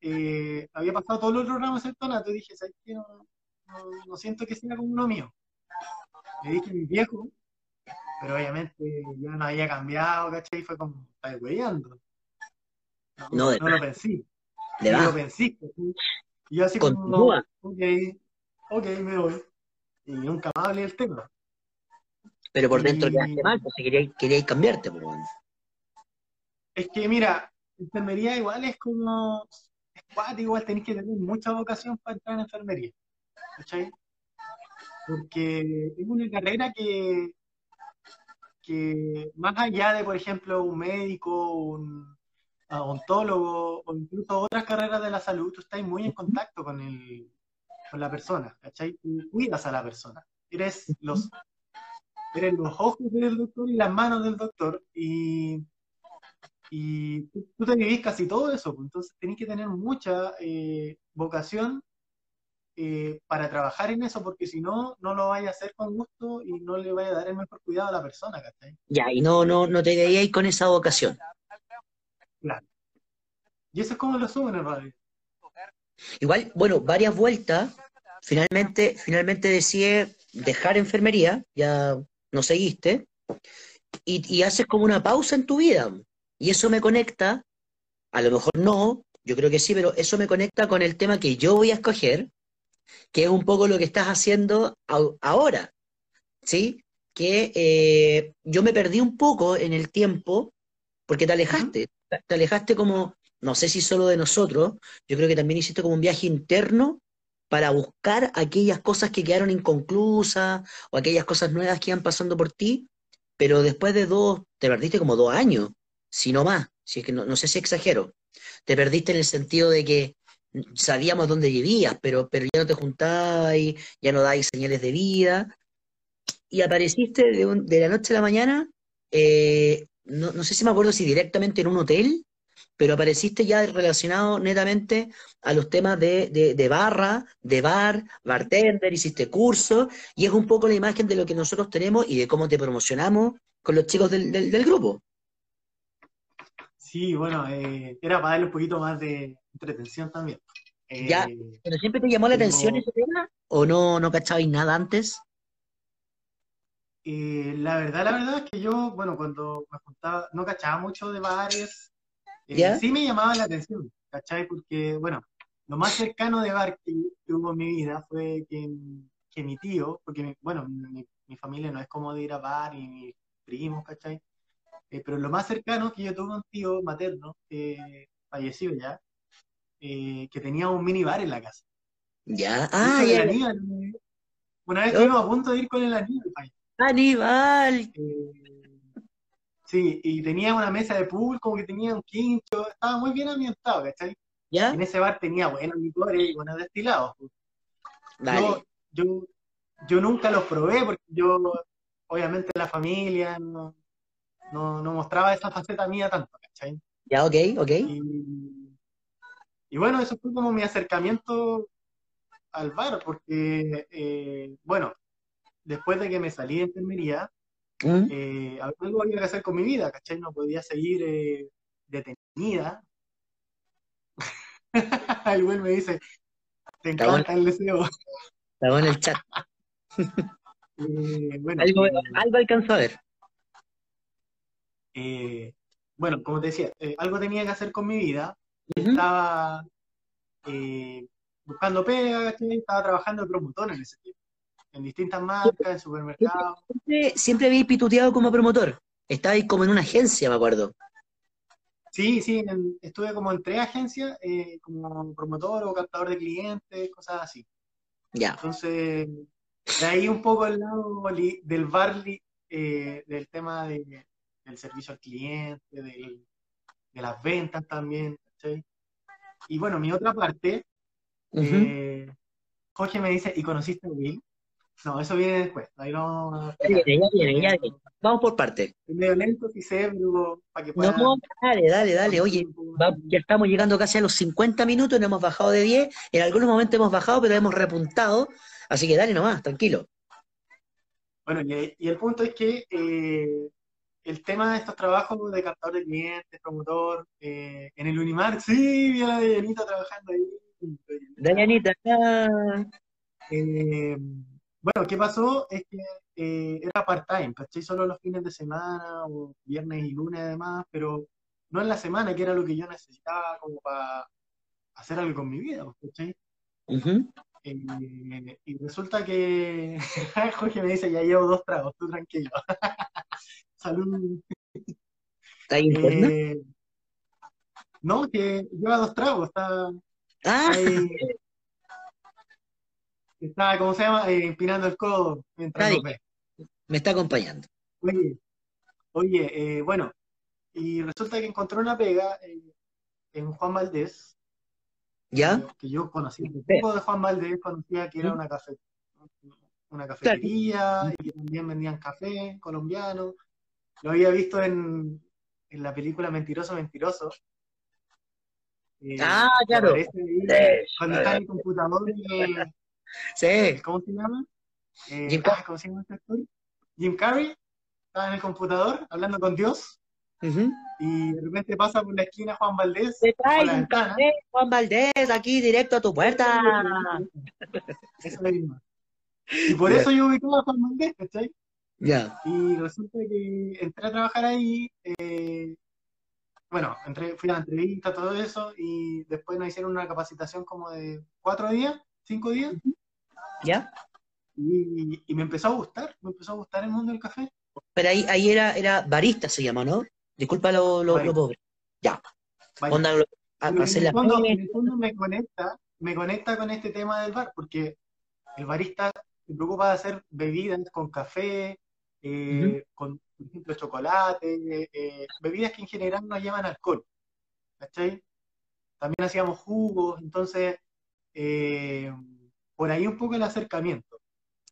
Eh, había pasado todos los otros ramos excepto y dije, ¿sabes qué? No, no, siento que sea como uno mío. Le dije a mi viejo, pero obviamente ya no había cambiado, ¿cachai? Y fue como, ¿estás hueveando? No, no, lo pensé. ¿De no lo pensé. Y yo así como, no, ok, ok, me voy. Y nunca más hablé del tema. Pero por dentro y... quedaste mal, pues queríais, queríais cambiarte. Pues. Es que, mira, enfermería igual es como, igual tenéis que tener mucha vocación para entrar en enfermería. ¿Cachai? Porque es una carrera que, que más allá de, por ejemplo, un médico, un odontólogo o incluso otras carreras de la salud, tú estás muy en contacto con, el, con la persona, ¿cachai? Tú cuidas a la persona. Eres los, eres los ojos del doctor y las manos del doctor y y tú, te vivís casi todo eso, pues, entonces tenés que tener mucha eh, vocación eh, para trabajar en eso, porque si no, no lo vayas a hacer con gusto y no le vaya a dar el mejor cuidado a la persona, ¿cachai? Ya, y no, no, no te veíais con esa vocación. Claro. Y eso es como lo suben en radio. Igual, bueno, varias vueltas, finalmente, finalmente decidí dejar enfermería, ya no seguiste, y, y haces como una pausa en tu vida. Y eso me conecta, a lo mejor no, yo creo que sí, pero eso me conecta con el tema que yo voy a escoger, que es un poco lo que estás haciendo ahora, ¿sí? Que eh, yo me perdí un poco en el tiempo porque te alejaste, te alejaste como, no sé si solo de nosotros, yo creo que también hiciste como un viaje interno para buscar aquellas cosas que quedaron inconclusas o aquellas cosas nuevas que iban pasando por ti, pero después de dos, te perdiste como dos años si no más, si es que no, sé si exagero. Te perdiste en el sentido de que sabíamos dónde vivías, pero, pero ya no te juntabas y ya no dabas señales de vida. Y apareciste de, la noche a la mañana, eh, no, sé si me acuerdo si directamente en un hotel, pero apareciste ya relacionado netamente a los temas de, de, barra, de bar, bartender, hiciste cursos, y es un poco la imagen de lo que nosotros tenemos y de cómo te promocionamos con los chicos del, del grupo. Sí, bueno, eh, era para darle un poquito más de entretención también. ya, ¿pero siempre te llamó la atención ese tema? ¿O no, no cachabais nada antes? Eh, la verdad, la verdad es que yo, bueno, cuando me juntaba, no cachaba mucho de bares Eh, sí me llamaba la atención, ¿cachai? Porque, bueno, lo más cercano de bar que, hubo en mi vida fue que, que mi tío, porque, bueno, mi, familia no es como de ir a bar y mis primos, ¿cachai? Eh, pero lo más cercano que yo tuve un tío materno, que falleció ya, eh, que tenía un minibar en la casa. Ya, ah, ya. una vez estuvimos a punto de ir con el Aníbal. Aníbal. Sí, y tenía una mesa de pool, como que tenía un quincho, estaba muy bien ambientado, ¿cachai? ¿Ya? En ese bar tenía buenos licores y buenos destilados. Yo, yo, yo, nunca los probé porque yo, obviamente, la familia no, no, mostraba esa faceta mía tanto, ¿cachai? Ya, ok, ok. Y, bueno, eso fue como mi acercamiento al bar, porque, eh, bueno, después de que me salí de enfermería, ¿Mm? Eh, algo había que hacer con mi vida, ¿cachai? No podía seguir eh, detenida. el güey me dice, te encanta el deseo. Está en el chat. Eh, bueno, algo, algo alcanzó a ver. bueno, como te decía, algo tenía que hacer con mi vida. Estaba buscando pega. Estaba trabajando de promotor en ese tiempo en distintas marcas, en supermercados. Siempre, había pituteado como promotor. Estabais como en una agencia, me acuerdo. Sí, sí, estuve como en tres agencias, eh, como promotor o captador de clientes, cosas así. Ya. Entonces, de ahí un poco el lado del barley, eh, del tema de, del servicio al cliente, de las ventas también, Y bueno, mi otra parte, eh, Jorge me dice, ¿y conociste a Will? No, eso viene después. Ahí no. Ya viene, ya viene, ya viene. Vamos por partes. Es medio lento, si sé, para que pueda... No, dale, dale, dale. Oye, ya estamos llegando casi a los 50 minutos, no hemos bajado de 10. En algunos momentos hemos bajado, pero hemos repuntado. Así que dale nomás, tranquilo. Bueno, y, el punto es que eh, el tema de estos trabajos de captador de clientes, promotor, eh, en el Unimar, sí, vi a la Dayanita trabajando ahí. Dayanita, eh, bueno, ¿qué pasó? Es que eh, era part-time, ¿cachai? Solo los fines de semana, o viernes y lunes además, pero no en la semana, que era lo que yo necesitaba como para hacer algo con mi vida, ¿cachai? Eh, y resulta que Jorge me dice, ya llevo dos tragos, tú tranquilo. Salud. ¿Está eh, No, que lleva dos tragos, está... Ah. Está, ¿cómo se llama? Eh, empinando el codo mientras ve. Me está acompañando. Oye, oye eh, bueno, y resulta que encontró una pega eh, en Juan Valdés. ¿Ya? Que yo conocí un poco de Juan Valdés, conocía que era una, café, una cafetería y que también vendían café colombiano. Lo había visto en, en la película Mentiroso, Mentiroso. ah, claro. cuando está en el computador Sí. ¿Cómo se llama? Eh, Jim Carrey. ¿Cómo se llama este actor? Jim Carrey estaba en el computador hablando con Dios. Y de repente pasa por la esquina Juan Valdés. Te trae Juan Valdés, aquí directo a tu puerta. Eso mismo. Y por eso yo ubicaba a Juan Valdés, ¿cachai? Ya. Y resulta que entré a trabajar ahí. Eh, bueno, entré, fui a la entrevista, todo eso, y después nos hicieron una capacitación como de cuatro días, cinco días. ¿Ya? Y, me empezó a gustar, me empezó a gustar el mundo del café. Pero ahí, ahí era, era barista se llama, ¿no? Disculpa lo, lo, pobre. Ya. Onda, en, el fondo, me conecta, me conecta con este tema del bar, porque el barista se preocupa de hacer bebidas con café, eh, con, por ejemplo, chocolate, eh, bebidas que en general no llevan alcohol. ¿Cachai? También hacíamos jugos, entonces eh, por ahí un poco el acercamiento.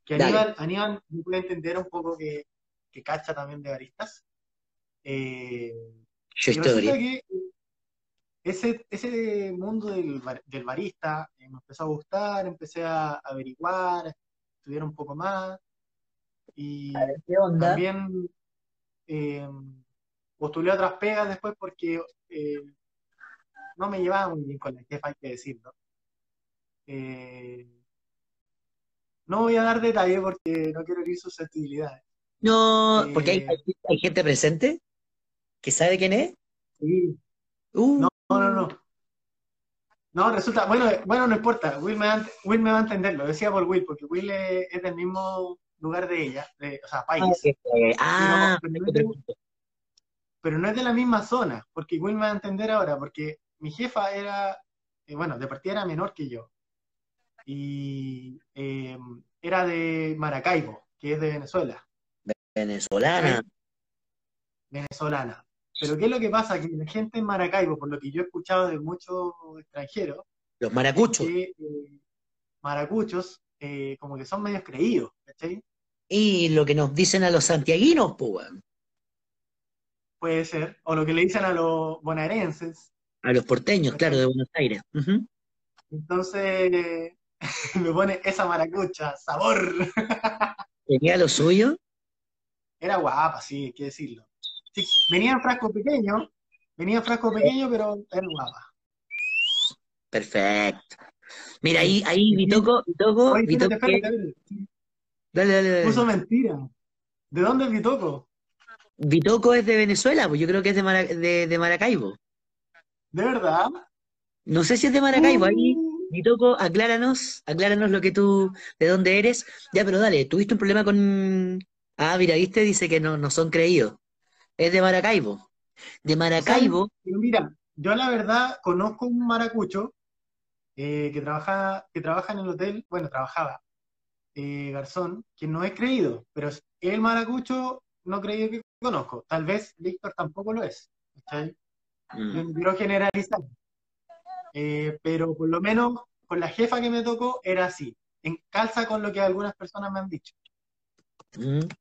Que Aníbal, Aníbal puede entender un poco que, que cacha también de baristas. Eh, que ese, ese mundo del, del barista me empezó a gustar, empecé a averiguar, estudiar un poco más. Y también eh, postulé otras pegas después porque eh, no me llevaba muy bien con la jefa, hay que decirlo. Eh, no voy a dar detalles porque no quiero herir susceptibilidades. No, porque hay, eh, hay, gente presente que sabe quién es. Sí, Uh. No, no, no. No, resulta, bueno, bueno, no importa, Will me, va, Will me va a entender, lo decía por Will, porque Will es, del mismo lugar de ella, o sea, país. Ah, pero, no es de la misma zona, porque Will me va a entender ahora, porque mi jefa era, eh, bueno, de partida era menor que yo, y em, era de Maracaibo, que es de Venezuela. Venezolana. Venezolana. Pero ¿qué es lo que pasa? Que la gente en Maracaibo, por lo que yo he escuchado de muchos extranjeros, los maracuchos. Eh, maracuchos, eh, como que son medios creídos, ¿cachai? Y lo que nos dicen a los santiaguinos, pues. Puede ser. O lo que le dicen a los bonaerenses. A los porteños, claro, de Buenos Aires. Entonces, me pone esa maracucha, sabor. ¿Tenía lo suyo? Era guapa, sí, hay que decirlo. venía en frasco pequeño, venía en frasco pequeño, pero era guapa. Perfecto. Mira, ahí, ahí, Vitoco, Vitoco, Vitoco. Dale, dale, dale. Puso mentira. ¿De dónde es Vitoco? Vitoco es de Venezuela, pues yo creo que es de, de, Maracaibo. ¿De verdad? No sé si es de Maracaibo, ahí Vitoco, acláranos, acláranos lo que tú, de dónde eres. Ya, pero dale, ¿tuviste un problema con, Ah, mira, viste, dice que no, no son creídos. Es de Maracaibo. De Maracaibo. mira, yo la verdad conozco un maracucho eh, que, trabaja, que trabaja en el hotel, bueno, trabajaba, eh, Garzón, que no es creído, pero el maracucho no creído que conozco. Tal vez Víctor tampoco lo es. Mm. Quiero generalizar. Eh, pero por lo menos con la jefa que me tocó era así. En calza con lo que algunas personas me han dicho.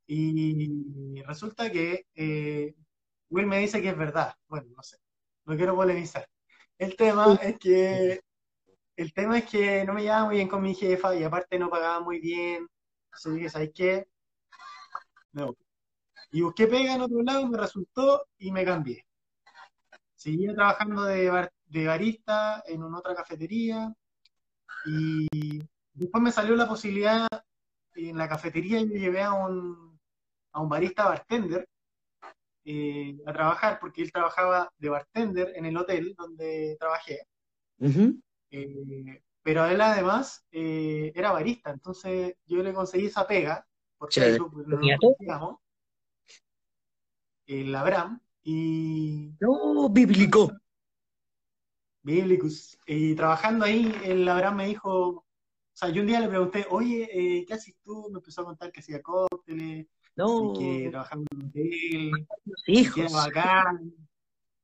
Y resulta que eh, Will me dice que es verdad. Bueno, no sé, no quiero polemizar. El tema es que el tema es que no me llevaba muy bien con mi jefa y aparte no pagaba muy bien. Entonces dije, ¿sabes qué? No. Y busqué pega en otro lado, me resultó y me cambié. Seguía trabajando de, de barista en una otra cafetería y después me salió la posibilidad en la cafetería yo llevé a un, a un barista bartender eh, a trabajar, porque él trabajaba de bartender en el hotel donde trabajé. Eh, pero él además eh, era barista, entonces yo le conseguí esa pega, porque Facebook, pues, no nos el Abraham, y... No, bíblico. Biblicus. Y trabajando ahí, el Abraham me dijo, o sea, yo un día le pregunté, oye, eh, ¿qué haces tú? Me empezó a contar que hacía cócteles, que trabajaba en un hotel, que era bacán,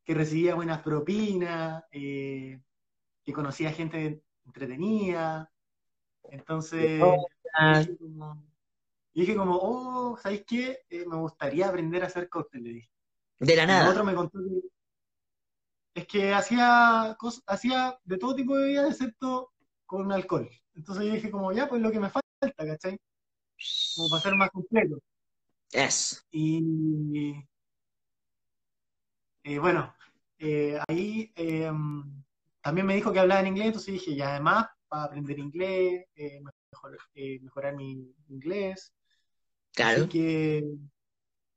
que recibía buenas propinas, eh, que conocía gente entretenida. Entonces, dije como, dije como, oh, ¿sabéis qué? Eh, me gustaría aprender a hacer cócteles. De la nada. otro me contó que es que hacía, hacía de todo tipo de bebidas excepto con alcohol. Entonces yo dije como, ya, pues lo que me falta, ¿cachai? Como para ser más completo. Yes. Y, bueno, eh, ahí em, también me dijo que hablaba en inglés, entonces dije, y además, para aprender inglés, eh, eh, mejorar mi inglés. Claro. Así que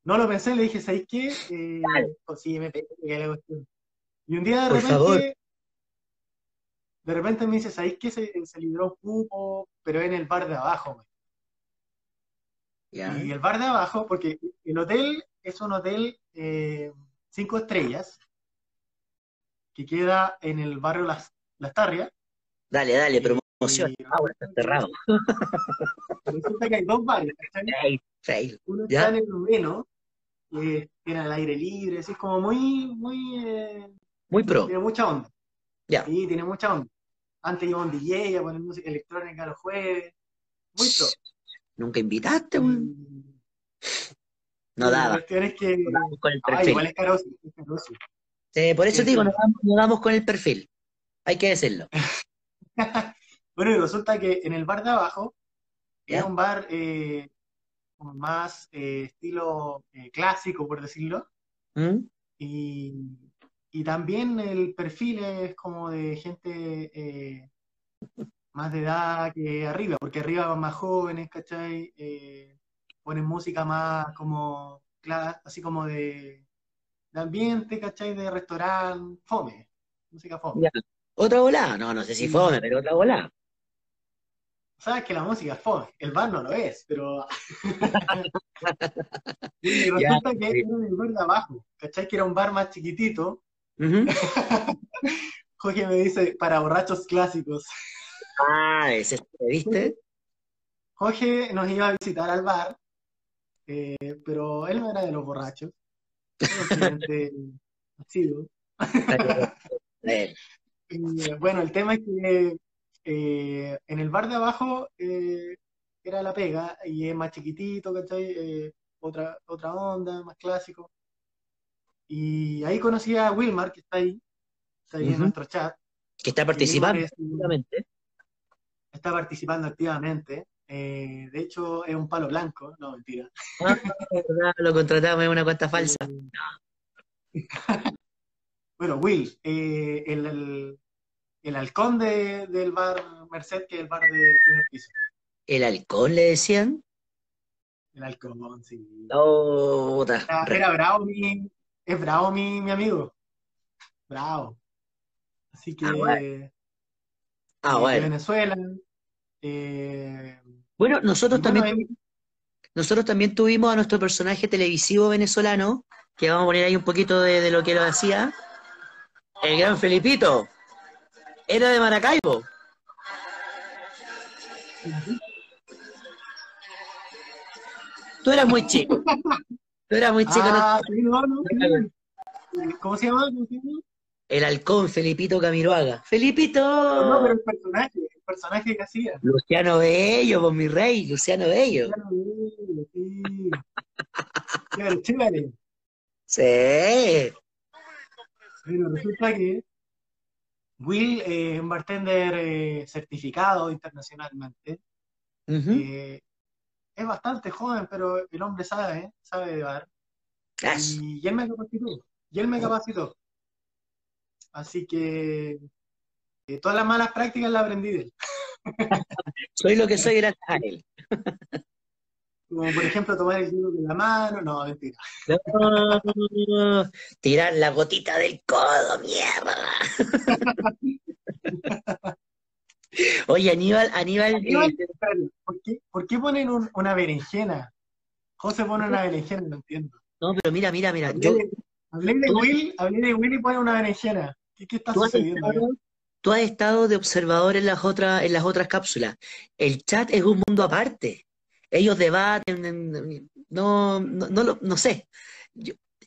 no lo pensé, le dije, ¿sabéis qué? Pues sí, me pegué Y un día de repente de repente me dice, ¿sabéis que se, se libró un cupo, pero en el bar de abajo? Y el bar de abajo, porque el hotel es un hotel eh, cinco estrellas que queda en el barrio Las, Las Tarrias. Dale, dale, promoción. Ahora está cerrado. Resulta que hay dos bares. Uno está en el noveno, que tiene el aire libre, es como muy, muy... Eh, muy pro. Tiene mucha onda. Ya. Sí, tiene mucha onda. Antes iba un DJ a poner música electrónica los jueves. Muy pro. Nunca invitaste, güey. No daba. La cuestión es que. con el perfil. igual es caro, Sí, por eso digo, nos damos, con el perfil. Hay que decirlo. bueno, y resulta que en el bar de abajo era un bar eh, más eh, estilo eh, clásico, por decirlo. ¿Mm? Y y también el perfil es como de gente eh, más de edad que arriba, porque arriba van más jóvenes, ¿cachai? Ponen música más como, así como de, ambiente, ¿cachai? De restaurante, fome, música fome. Otra volada, no, no sé si fome, pero otra volada. Sabes que la música es fome, el bar no lo es, pero. y resulta que era el bar de abajo, ¿cachai? Que era un bar más chiquitito. Jorge me dice, para borrachos clásicos. Ah, ese, ¿viste? Jorge nos iba a visitar al bar, eh, pero él no era de los borrachos. bueno, el tema es que eh, en el bar de abajo eh, era la pega y es más chiquitito, ¿cachai? otra, otra onda, más clásico. Y ahí conocí a Wilmar, que está ahí, está ahí en nuestro chat. Que está participando activamente. Está participando activamente. Eh, de hecho, es un palo blanco, no, mentira. Ah, lo contratamos en una cuenta falsa. bueno, Will, eh, el, el, halcón de, del bar Merced, que es el bar de primer piso. ¿El halcón le decían? El halcón, sí. Oh, era, bravo, mi, es bravo mi, mi amigo. Bravo. Así que. Ah, bueno. Eh, Venezuela. Bueno, nosotros también, nosotros también tuvimos a nuestro personaje televisivo venezolano, que vamos a poner ahí un poquito de, lo que lo hacía, el gran Felipito. Era de Maracaibo. Tú eras muy chico. Tú eras muy chico. Ah, ¿Cómo se llama? El halcón Felipito Camiroaga. ¡Felipito! No, pero el personaje, el personaje que hacía. Luciano Bello, con mi rey, Luciano Bello. Luciano Bello, sí. chévere. Sí. Bueno, resulta que Will es un bartender eh, certificado internacionalmente. Eh, es bastante joven, pero el hombre sabe, sabe de bar. Y, y él me capacitó. Y él me capacitó. Así que eh, todas las malas prácticas las aprendí de él. soy lo que soy gracias a él. Como por ejemplo tomar el hielo con la mano, no, mentira. tirar la gotita del codo, mierda. Oye, Aníbal, Aníbal. Eh, ¿por, qué, ponen una berenjena? José pone una berenjena, no entiendo. No, pero mira, mira, mira. Yo, hablé de Will, hablé de Will y pone una berenjena. ¿Qué, está sucediendo? tú has estado de observador en las, otras, en las otras cápsulas. El chat es un mundo aparte. Ellos debaten, no, no, no, no sé.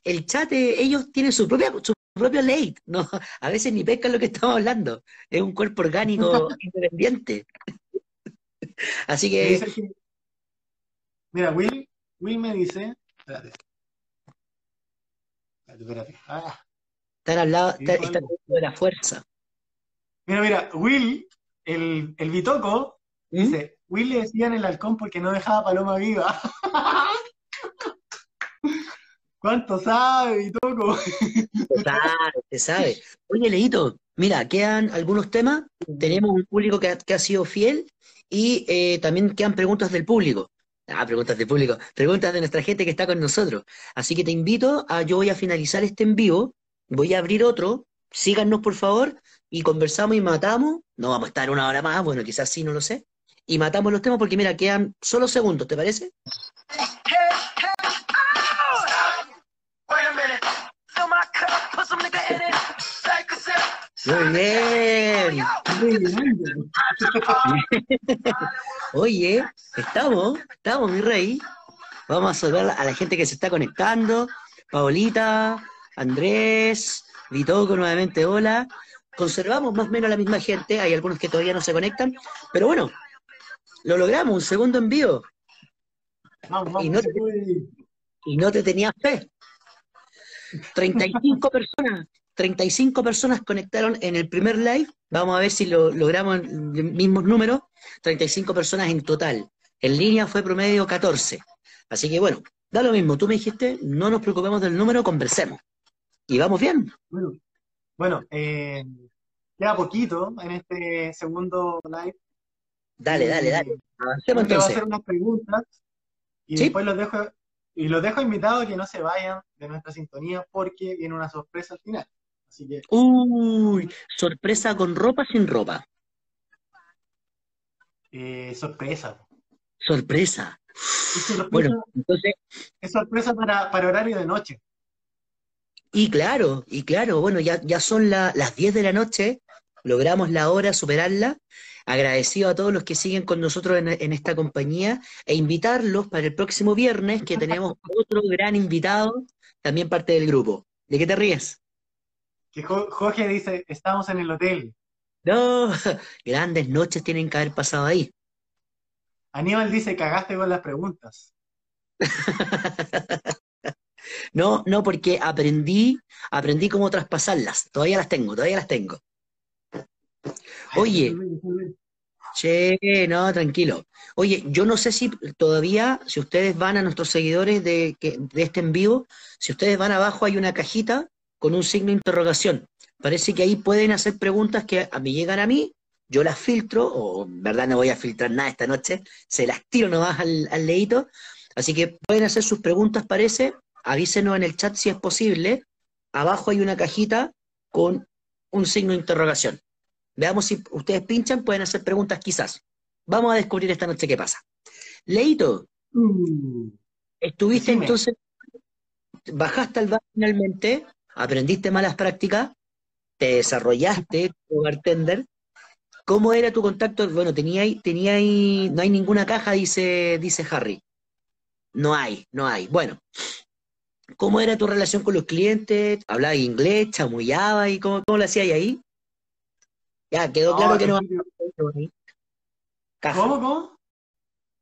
el chat, eh, ellos tienen su propia, su propio ley. No, a veces ni pescan lo que estamos hablando. Es un cuerpo orgánico independiente. Así que... Mira, Will, Will me dice... Espérate. Espérate, espérate. Ah. Están al lado, está, de la fuerza. Mira, mira, Will, el, el bitoco, ¿Mm? dice, Will le decían el halcón porque no dejaba paloma viva. ¿Cuánto sabe? Se sabe, se sabe. Oye, Leito, mira, quedan algunos temas, tenemos un público que ha, sido fiel y eh, también quedan preguntas del público. Ah, preguntas del público, preguntas de nuestra gente que está con nosotros. Así que te invito a, yo voy a finalizar este en vivo Voy a abrir otro, síganos por favor, y conversamos y matamos. No vamos a estar una hora más, bueno, quizás sí, no lo sé. Y matamos los temas porque mira, quedan solo segundos, ¿te parece? Muy bien. Oye, estamos, estamos, mi rey. Vamos a saludar a la gente que se está conectando. Paolita, Andrés, Vitoco nuevamente, hola. Conservamos más o menos la misma gente, hay algunos que todavía no se conectan, pero bueno, lo logramos, un segundo envío. y, no te, y no te tenías fe. 35 personas, 35 personas conectaron en el primer live. Vamos a ver si lo logramos en los mismos números. 35 personas en total. En línea fue promedio 14. Así que bueno, da lo mismo. Tú me dijiste, no nos preocupemos del número, conversemos. Y vamos bien. Bueno, bueno eh, queda poquito en este segundo live. Dale, dale, dale. Avancemos entonces. Voy a hacer unas preguntas y después los dejo, Y los dejo invitados a que no se vayan de nuestra sintonía porque viene una sorpresa al final. Así que... Uy, sorpresa con ropa sin ropa. Eh, sorpresa. Sorpresa. bueno, entonces... Es sorpresa para, para horario de noche. Y claro, y claro, bueno, ya, ya son las 10 de la noche, logramos la hora, superarla. Agradecido a todos los que siguen con nosotros en, esta compañía e invitarlos para el próximo viernes que tenemos otro gran invitado, también parte del grupo. ¿De qué te ríes? Que Jorge dice, estamos en el hotel. No, grandes noches tienen que haber pasado ahí. Aníbal dice, cagaste con las preguntas. no, no, porque aprendí, aprendí cómo traspasarlas. Todavía las tengo, todavía las tengo. Oye, che, no, tranquilo. Oye, yo no sé si todavía, si ustedes van a nuestros seguidores de, de este en vivo, si ustedes van abajo hay una cajita con un signo de interrogación. Parece que ahí pueden hacer preguntas que a mí llegan a mí, yo las filtro, o en verdad no voy a filtrar nada esta noche, se las tiro nomás al, al leíto. Así que pueden hacer sus preguntas, parece, avísenos en el chat si es posible. Abajo hay una cajita con un signo de interrogación. Veamos si ustedes pinchan, pueden hacer preguntas quizás. Vamos a descubrir esta noche qué pasa. Leito, mm. estuviste entonces, bajaste al bar finalmente, aprendiste malas prácticas, te desarrollaste como bartender. ¿Cómo era tu contacto? Bueno, tenía ahí, tenía ahí, no hay ninguna caja, dice, dice Harry. No hay, no hay. Bueno, ¿cómo era tu relación con los clientes? ¿Hablabas inglés, chamullaba y cómo, cómo lo hacías ahí? Ya, quedó claro que no hay caja. ¿Cómo, cómo?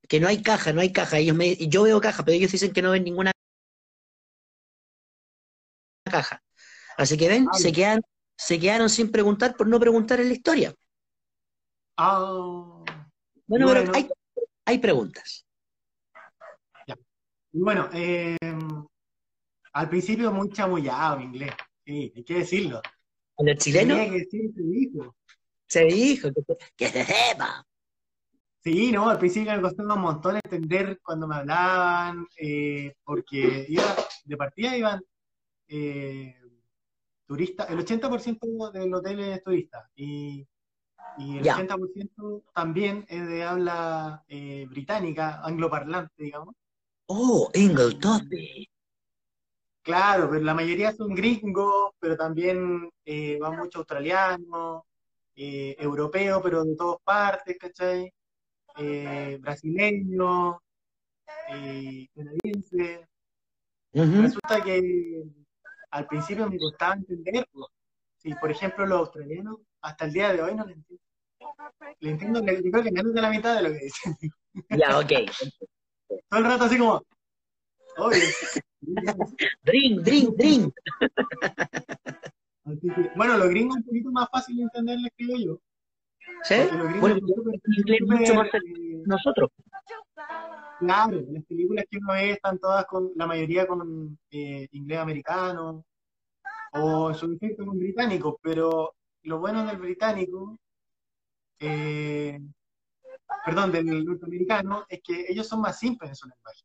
Que no hay caja, no hay caja. Ellos me, yo veo caja, pero ellos dicen que no ven ninguna caja. Así que ven, se, quedan, se quedaron sin preguntar por no preguntar en la historia. Ah, bueno, pero hay, hay preguntas. Bueno, eh, al principio muy chamullado en inglés, sí, hay que decirlo. ¿En el chileno? que se dijo, que, se sepa. Sí, no, al principio me costó un montón entender cuando me hablaban, eh, porque iba, de partida iban eh, turistas, el 80% del hotel es turista y, y el 80% también es de habla eh, británica, angloparlante, digamos. Oh, Engeltote. Claro, pero la mayoría son gringos, pero también eh, van mucho australianos, eh, europeo, pero de todas partes, ¿cachai? Eh, brasileño, eh, canadiense. Resulta que al principio me costaba entender, si por ejemplo los australianos hasta el día de hoy no le entiendo. Le entiendo, yo creo que menos de la mitad de lo que dicen. Ya, ok. Todo el rato así como, oye. drink, drink, drink bueno, los gringos es un poquito más fácil de entender, les creo yo. ¿Sí? Bueno, inglés mucho más eh, nosotros. Claro, las películas que uno ve están todas con, la mayoría con eh, inglés americano, o en su defecto con británico, pero lo bueno del británico, eh, perdón, del norteamericano, es que ellos son más simples en su lenguaje.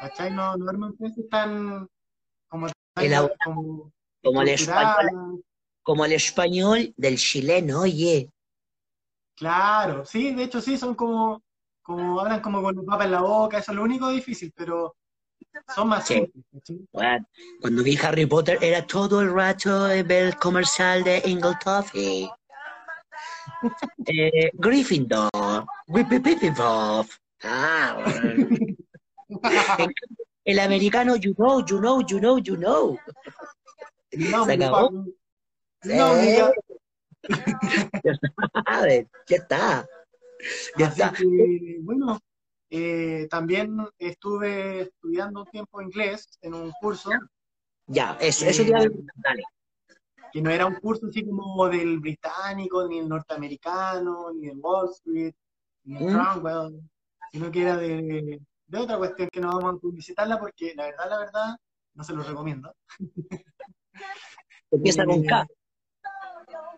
¿Cachai? No, normalmente están como, como como el, español, como el español del chileno, oye. Claro, sí, de hecho sí, son como, como hablan como con el papa en la boca, eso es lo único difícil, pero son más simples. cuando vi Harry Potter era todo el rato el comercial de Ingle Toffee. eh, Gryffindor, Ah, el americano, you know, you know, you know, you know. No, ¿Se acabó? No, ya está. Ya está. bueno, eh, también estuve estudiando un tiempo inglés en un curso. Ya, eso, eso ya, dale. Que no era un curso así como del británico, ni el norteamericano, ni el Wall Street, ni el ¿Mm? sino que era de, de otra cuestión que no vamos a publicitarla porque la verdad, la verdad, no se lo recomiendo. Empieza con K.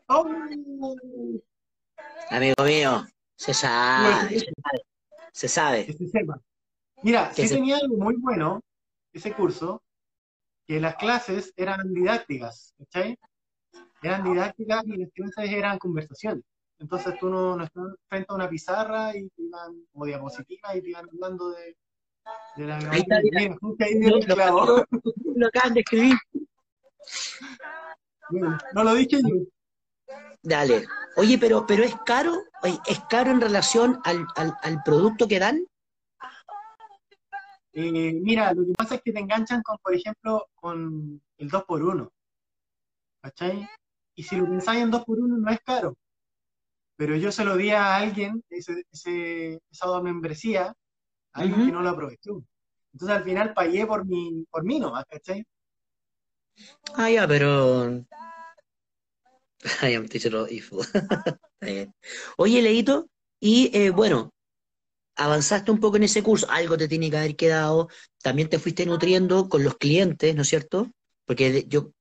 Oh. Amigo mío, se sabe, se sabe. Se. Mira, sí tenía algo muy bueno, ese curso que las clases eran didácticas, ¿cachai? Eran didácticas y las clases eran conversaciones. Entonces tú no, no estás frente a una pizarra y te iban, o diapositivas y te iban hablando de, de la ahí está, lo, lo, acaban de escribir. No lo dije yo. Dale. Oye, pero, pero es caro, ¿es caro en relación al, al, al producto que dan? Eh, mira, lo que pasa es que te enganchan con, por ejemplo, con el 2x1. ¿Cachai? Y si lo pensáis en 2x1 no es caro. Pero yo se lo di a alguien, ese, ese, esa membresía, a alguien que no lo aprovechó. Entonces al final pagué por mi, por mí nomás, ¿cachai? Ah, ya, pero. I am teacher Oye, Leito, y eh, bueno, avanzaste un poco en ese curso, algo te tiene que haber quedado, también te fuiste nutriendo con los clientes, ¿no es cierto? Porque yo,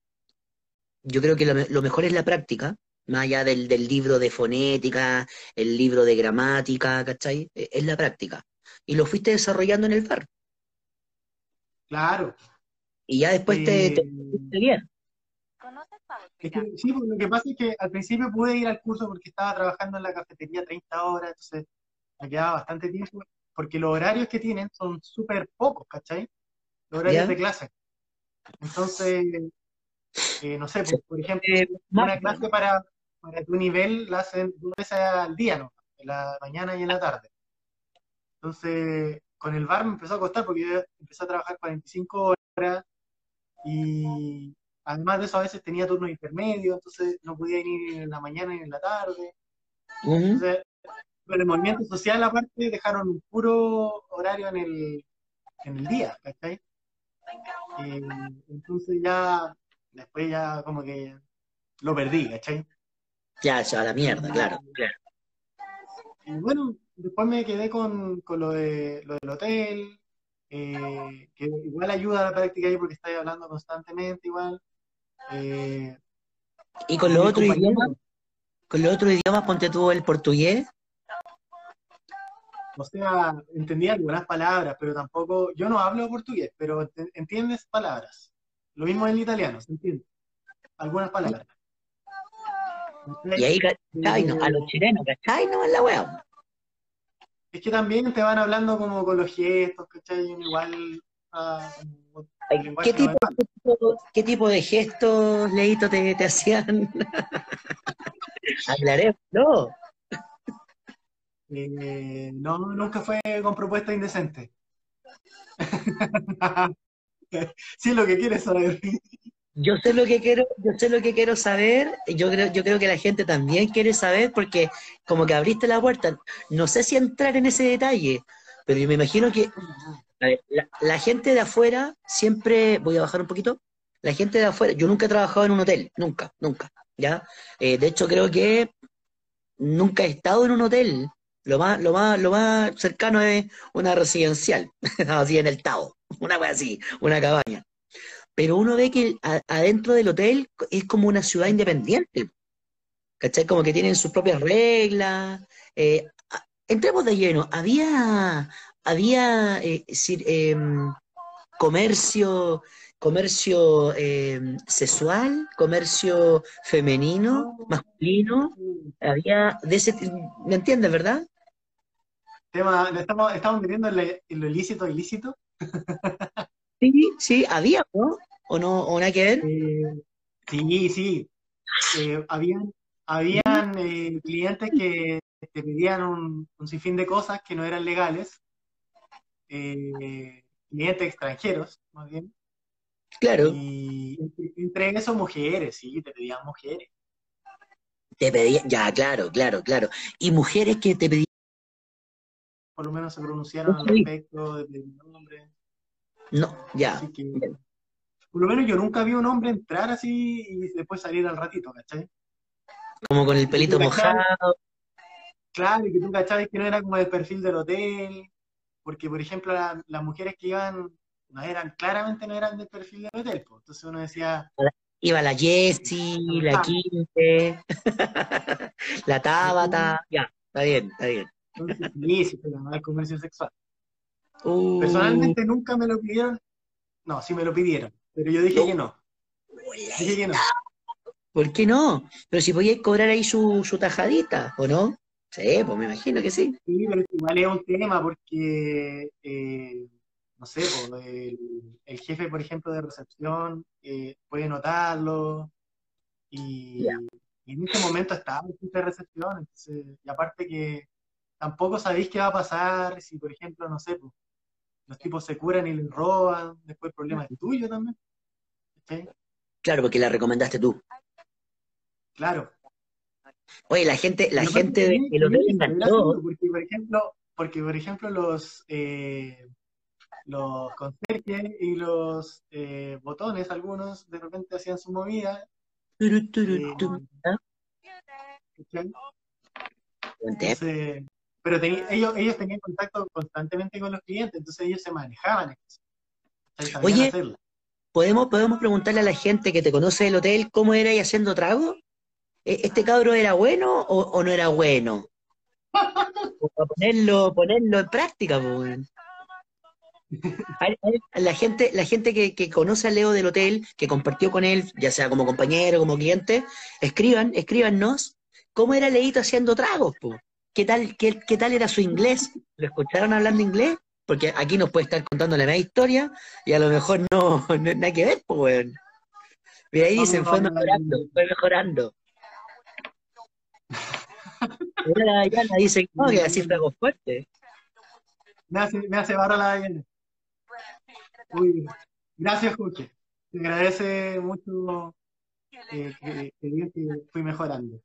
yo creo que lo, mejor es la práctica, más allá del, libro de fonética, el libro de gramática, ¿cachai? E, es la práctica. Y lo fuiste desarrollando en el bar. Claro. Y ya después te, te, te bien. sí, pues, lo que pasa es que al principio pude ir al curso porque estaba trabajando en la cafetería 30 horas, entonces me quedaba bastante tiempo, porque los horarios que tienen son súper pocos, ¿cachai? Los horarios de clase. Entonces, eh, no sé, pues, por, ejemplo, eh, una clase para, para tu nivel la hacen dos veces al día, ¿no? En la mañana y en la tarde. Entonces, con el bar me empezó a costar porque yo empecé a trabajar 45 horas y además de eso a veces tenía turno intermedio, entonces no podía ir en la mañana ni en la tarde. Entonces, con el movimiento social aparte dejaron un puro horario en el, en el día, ¿cachai? Eh, entonces ya, después ya como que lo perdí, ¿cachai? Ya, ya, la mierda, claro, claro. Y bueno, después me quedé con, con lo, de, lo del hotel, eh, que igual ayuda a la práctica ahí porque estáis hablando constantemente igual. Eh, ¿Y con los otros idiomas? ¿Con los otros idiomas ponte tú el portugués? O sea, entendía algunas palabras, pero tampoco, yo no hablo portugués, pero entiendes palabras. Lo mismo en el italiano, se entiende. Algunas palabras. Y ahí, ¿cachai? No, a los chilenos, ¿cachai? No es la wea. Es que también te van hablando como con los gestos, ¿cachai? Igual. Ah, ¿Qué, tipo, ¿Qué, tipo, de gestos, Leito, te, te hacían? Hablaré, no. Eh, no, nunca fue con propuesta indecente. sí, lo que quieres saber. Yo sé lo que quiero, yo sé lo que quiero saber, yo creo, yo creo que la gente también quiere saber, porque como que abriste la puerta, no sé si entrar en ese detalle, pero yo me imagino que la, gente de afuera siempre, voy a bajar un poquito, la gente de afuera, yo nunca he trabajado en un hotel, nunca, nunca, ¿ya? Eh, de hecho creo que nunca he estado en un hotel, lo más, lo más, lo más cercano es una residencial, así en el Tao, una cosa así, una cabaña. Pero uno ve que adentro del hotel es como una ciudad independiente. ¿Cachai? Como que tienen sus propias reglas. Eh, entremos de lleno. Había, había eh, em, comercio, comercio em, sexual, comercio femenino, masculino. Había de ese, ¿me entiendes, verdad? estamos, estamos metiendo en, lo ilícito ilícito. sí, sí, había, ¿no? ¿O no, o nada que ver? Eh, sí, sí. Eh, habían habían eh, clientes que te pedían un, sinfín de cosas que no eran legales. clientes extranjeros, más bien. Claro. Y entre esos mujeres, sí, te pedían mujeres. Te pedían, ya, claro, claro, claro. Y mujeres que te pedían por lo menos se pronunciaron al respecto de mi nombre. No, ya. Por lo menos yo nunca vi un hombre entrar así y después salir al ratito, ¿cachai? Como con el pelito mojado. Claro, y que tú cachabas que no era como el perfil del hotel, porque por ejemplo las mujeres que iban, no eran, claramente no eran del perfil del hotel, pues. entonces uno decía... Iba la Jessie, la Quinte, la Tabata, ya, está bien, está bien. Entonces, sí, se el comercio sexual. Uh. Personalmente nunca me lo pidieron, No, sí me lo pidieron, pero yo dije que no. Dije que no. ¿Por qué no? Pero si podíais cobrar ahí su, tajadita, ¿o no? Sí, pues me imagino que sí. Sí, pero igual es un tema porque, eh, no sé, pues, el, jefe, por ejemplo, de recepción eh, puede notarlo y, en este momento estaba en de recepción, entonces, y aparte que tampoco sabéis qué va a pasar si, por ejemplo, no sé, pues, los tipos se curan y les roban, después el problema es tuyo también. Claro, porque la recomendaste tú. Claro. Oye, la gente, la gente de, los Porque, por ejemplo, porque, por ejemplo, los eh, los conserjes y los eh, botones, algunos de repente hacían su movida. Eh, pero ellos, ellos tenían contacto constantemente con los clientes, entonces ellos se manejaban. Oye, ¿podemos, ¿podemos preguntarle a la gente que te conoce del hotel cómo era y haciendo trago? ¿E, ¿Este cabro era bueno o, no era bueno? Para ponerlo, ponerlo en práctica, pues. La gente, la gente que, conoce a Leo del hotel, que compartió con él, ya sea como compañero, como cliente, escriban, escríbanos cómo era Leito haciendo tragos, ¿Qué tal, qué, tal era su inglés? ¿Lo escucharon hablando inglés? Porque aquí nos puede estar contando la misma historia y a lo mejor no, no nada que ver, pues, weón. Mira, ahí dicen, fue mejorando, fue mejorando. Mira, la dice, no, que así fue algo fuerte. Me hace, me hace barra la Diana. Muy Gracias, Jorge. Te agradece mucho eh, que, que, fui mejorando.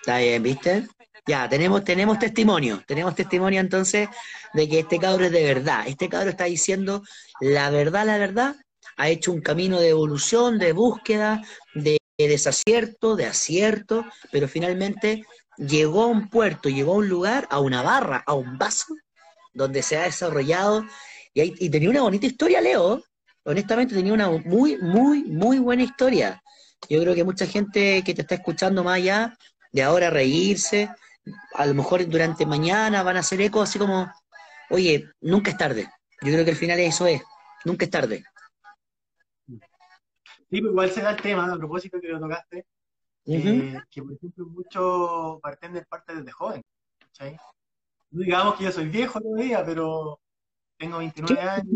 Está bien, ¿viste? Ya, tenemos, tenemos testimonio, tenemos testimonio entonces de que este cabro es de verdad. Este cabro está diciendo la verdad, la verdad, ha hecho un camino de evolución, de búsqueda, de desacierto, de acierto, pero finalmente llegó a un puerto, llegó a un lugar, a una barra, a un vaso, donde se ha desarrollado y, tenía una bonita historia, Leo. Honestamente, tenía una muy, muy, muy buena historia. Yo creo que mucha gente que te está escuchando más allá de ahora reírse, a lo mejor durante mañana van a hacer eco así como, oye, nunca es tarde. Yo creo que al final eso es, nunca es tarde. Sí, pues igual se da el tema, a propósito que lo tocaste, eh, que por ejemplo muchos de parte desde joven. No digamos que yo soy viejo todavía, pero tengo 29 años.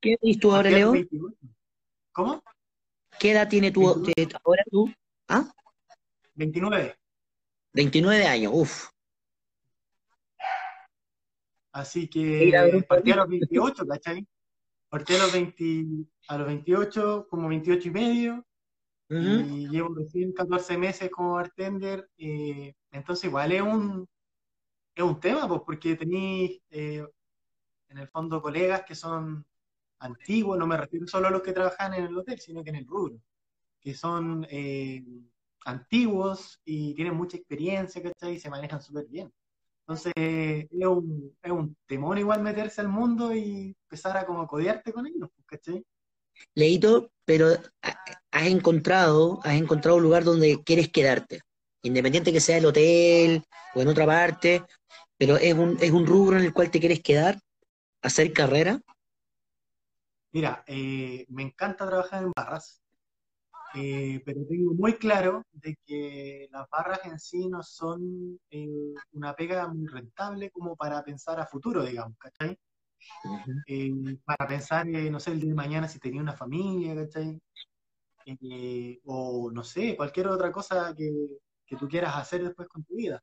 ¿Qué edad tú ahora, Leo? ¿Cómo? ¿Qué edad tiene tú ahora tú? ¿Ah? 29. 29 años, uff. Así que partí a los 28, ¿cachai? Partí a los, 20, a los 28, como 28 y medio, y llevo recién 14 meses como bartender, eh, entonces igual es un, es un tema, pues, porque tenéis eh, en el fondo colegas que son antiguos, no me refiero solo a los que trabajan en el hotel, sino que en el rubro, que son eh, antiguos y tienen mucha experiencia, ¿cachai? Y se manejan súper bien. Entonces, es un, es un temor igual meterse al mundo y empezar a como codearte con ellos, ¿cachai? Leito, pero has encontrado, has encontrado un lugar donde quieres quedarte, independiente que sea el hotel o en otra parte, pero es un, es un rubro en el cual te quieres quedar hacer carrera? Mira, eh, me encanta trabajar en barras, eh, pero tengo muy claro de que las barras en sí no son eh, una pega muy rentable como para pensar a futuro, digamos, ¿cachai? para pensar, no sé, el día de mañana si tenía una familia, ¿cachai? o no sé, cualquier otra cosa que, que, tú quieras hacer después con tu vida.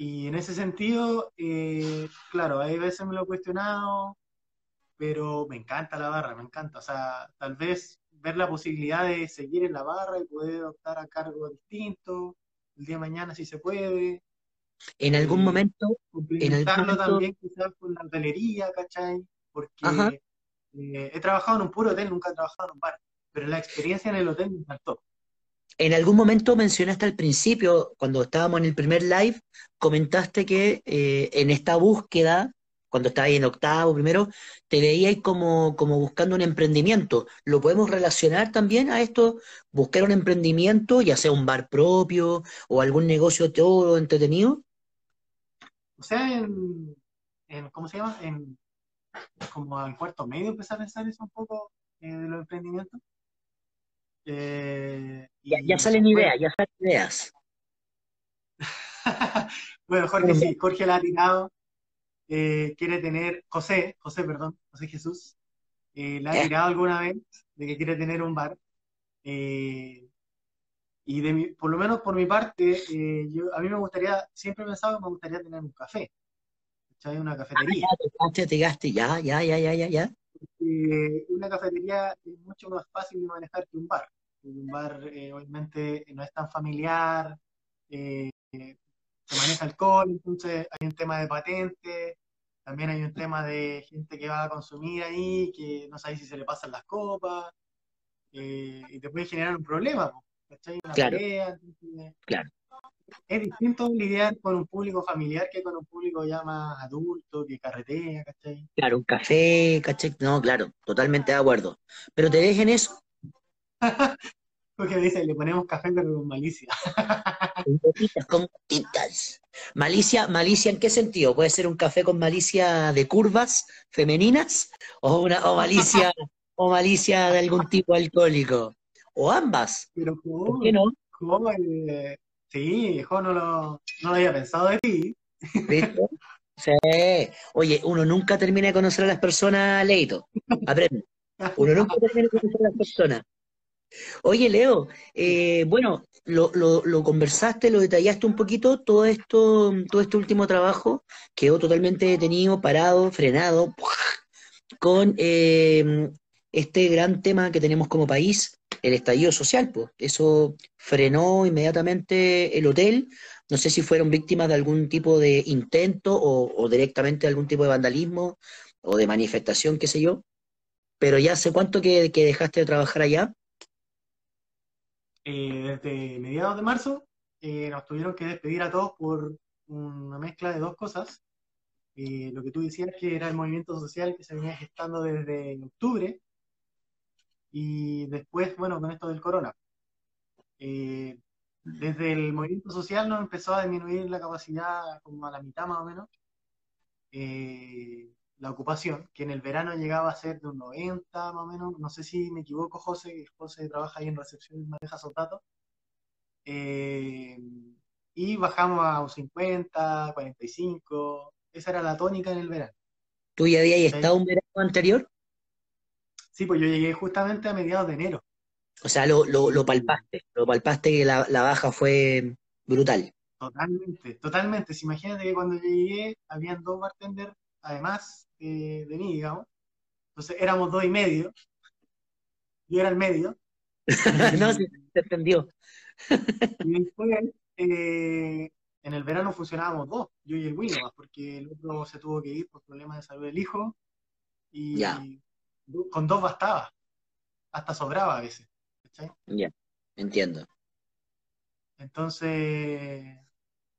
Y en ese sentido, eh, claro, hay veces me lo he cuestionado, pero me encanta la barra, me encanta. O sea, tal vez ver la posibilidad de seguir en la barra y poder optar a cargo distinto, el día de mañana si se puede. En algún momento. Momento... también quizás con la hotelería, ¿cachai? Porque eh, he trabajado en un puro hotel, nunca he trabajado en un bar, pero la experiencia en el hotel me encantó. En algún momento mencionaste al principio, cuando estábamos en el primer live, comentaste que eh, en esta búsqueda, cuando estabas en octavo primero, te veías como, como buscando un emprendimiento. ¿Lo podemos relacionar también a esto? ¿Buscar un emprendimiento, ya sea un bar propio o algún negocio todo entretenido? O sea, en, ¿cómo se llama? En, como al cuarto medio empecé a pensar eso un poco de los emprendimientos. ya, salen ideas, ya salen ideas. bueno, Jorge sí, Jorge la ha tirado. Quiere tener, José, José, perdón, José Jesús, la ha tirado alguna vez de que quiere tener un bar. Eh, y de mi, por lo menos por mi parte, eh, yo, a mí me gustaría, siempre he pensado que me gustaría tener un café. ¿Cachai? Una cafetería. Ah, ya, te gaste, ya, ya, ya, ya, ya, ya. una cafetería es mucho más fácil de manejar que un bar. Un bar, eh, obviamente, no es tan familiar, eh, se maneja alcohol, entonces hay un tema de patente, también hay un tema de gente que va a consumir ahí, que no sabe si se le pasan las copas, y te puede generar un problema claro. claro. Es distinto lidiar con un público familiar que con un público ya más adulto, que carretea, ¿cachai? Claro, un café, ¿cachai? No, claro, totalmente de acuerdo. Pero te dejen eso. Porque dice, le ponemos café pero con malicia. con Malicia, malicia en qué sentido? ¿Puede ser un café con malicia de curvas femeninas? ¿O una o malicia, o malicia de algún tipo alcohólico? o ambas. Pero ¿por qué no? sí, hijo, no lo, no lo había pensado de ti. Sí. Oye, uno nunca termina de conocer a las personas, Leito. Aprende. Uno nunca termina de conocer a las personas. Oye, Leo, eh, bueno, lo, lo, lo, conversaste, lo detallaste un poquito, todo esto, todo este último trabajo quedó totalmente detenido, parado, frenado, con eh, este gran tema que tenemos como país, el estallido social, pues. Eso frenó inmediatamente el hotel. No sé si fueron víctimas de algún tipo de intento o, directamente de algún tipo de vandalismo o de manifestación, qué sé yo. Pero ya hace cuánto que, dejaste de trabajar allá. Eh, desde mediados de marzo eh, nos tuvieron que despedir a todos por una mezcla de dos cosas. Eh, lo que tú decías que era el movimiento social que se venía gestando desde octubre, y después, bueno, con esto del corona. Desde el movimiento social nos empezó a disminuir la capacidad como a la mitad más o menos, la ocupación, que en el verano llegaba a ser de un 90 más o menos, no sé si me equivoco, José, José trabaja ahí en recepción y maneja esos datos, eh, y bajamos a un 50, 45, esa era la tónica en el verano. ¿Tú ya habías estado un verano anterior? Sí, pues yo llegué justamente a mediados de enero. O sea, lo, lo, palpaste, lo palpaste que la, baja fue brutal. Totalmente, totalmente. imagínate que cuando llegué habían dos bartenders, además de, mí, digamos. Entonces éramos dos y medio. Yo era el medio. no, se, entendió. y después, eh, en el verano funcionábamos dos, yo y el William, porque el otro se tuvo que ir por problemas de salud del hijo. Y, ya con dos bastaba, hasta sobraba a veces. Ya, entiendo. Entonces,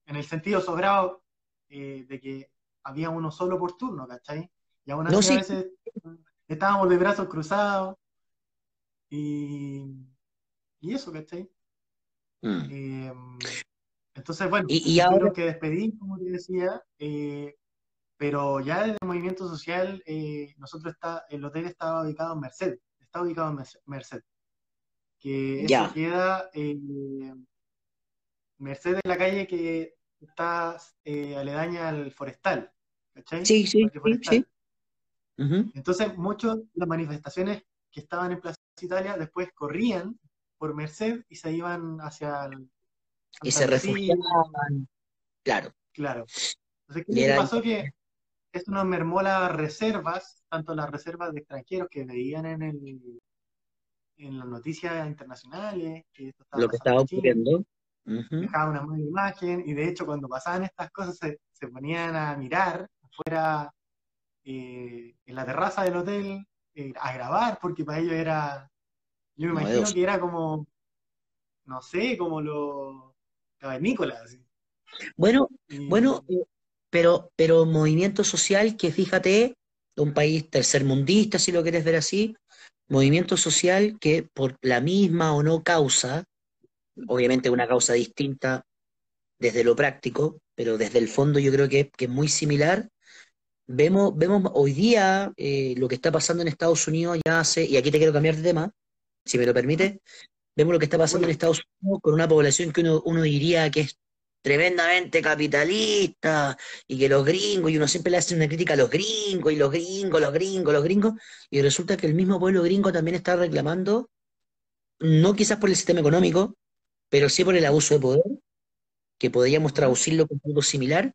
en el sentido sobrado eh, de que había uno solo por turno, ¿cachai? Y aún así a veces estábamos de brazos cruzados y, y eso, ¿cachai? Mm. Eh, entonces, bueno, y, ahora que despedí, como te decía, eh, pero ya desde el movimiento social, eh, nosotros está, el hotel estaba ubicado en Merced, está ubicado en Merced, que eso queda en Merced es la calle que está eh, aledaña al forestal, ¿cachai? Sí, sí, sí. Entonces, muchas de las manifestaciones que estaban en Plaza Italia después corrían por Merced y se iban hacia el... Y se refugiaban, claro. Claro. Entonces, ¿qué pasó? Que esto nos mermó las reservas, tanto las reservas de extranjeros que veían en el en las noticias internacionales, que esto lo que estaba ocurriendo. Dejaba una mala imagen, y de hecho cuando pasaban estas cosas se, ponían a mirar afuera eh, en la terraza del hotel eh, a grabar, porque para ellos era, yo me imagino que era como, no sé, como los cavernícolas. Bueno, bueno, eh, pero, pero movimiento social que fíjate, un país tercermundista, si lo quieres ver así, movimiento social que por la misma o no causa, obviamente una causa distinta desde lo práctico, pero desde el fondo yo creo que, es muy similar, vemos, vemos hoy día eh, lo que está pasando en Estados Unidos ya hace, y aquí te quiero cambiar de tema, si me lo permite, vemos lo que está pasando en Estados Unidos con una población que uno, uno diría que es tremendamente capitalista y que los gringos, y uno siempre le hace una crítica a los gringos, y los gringos, los gringos, los gringos, y resulta que el mismo pueblo gringo también está reclamando, no quizás por el sistema económico, pero sí por el abuso de poder, que podríamos traducirlo con algo similar,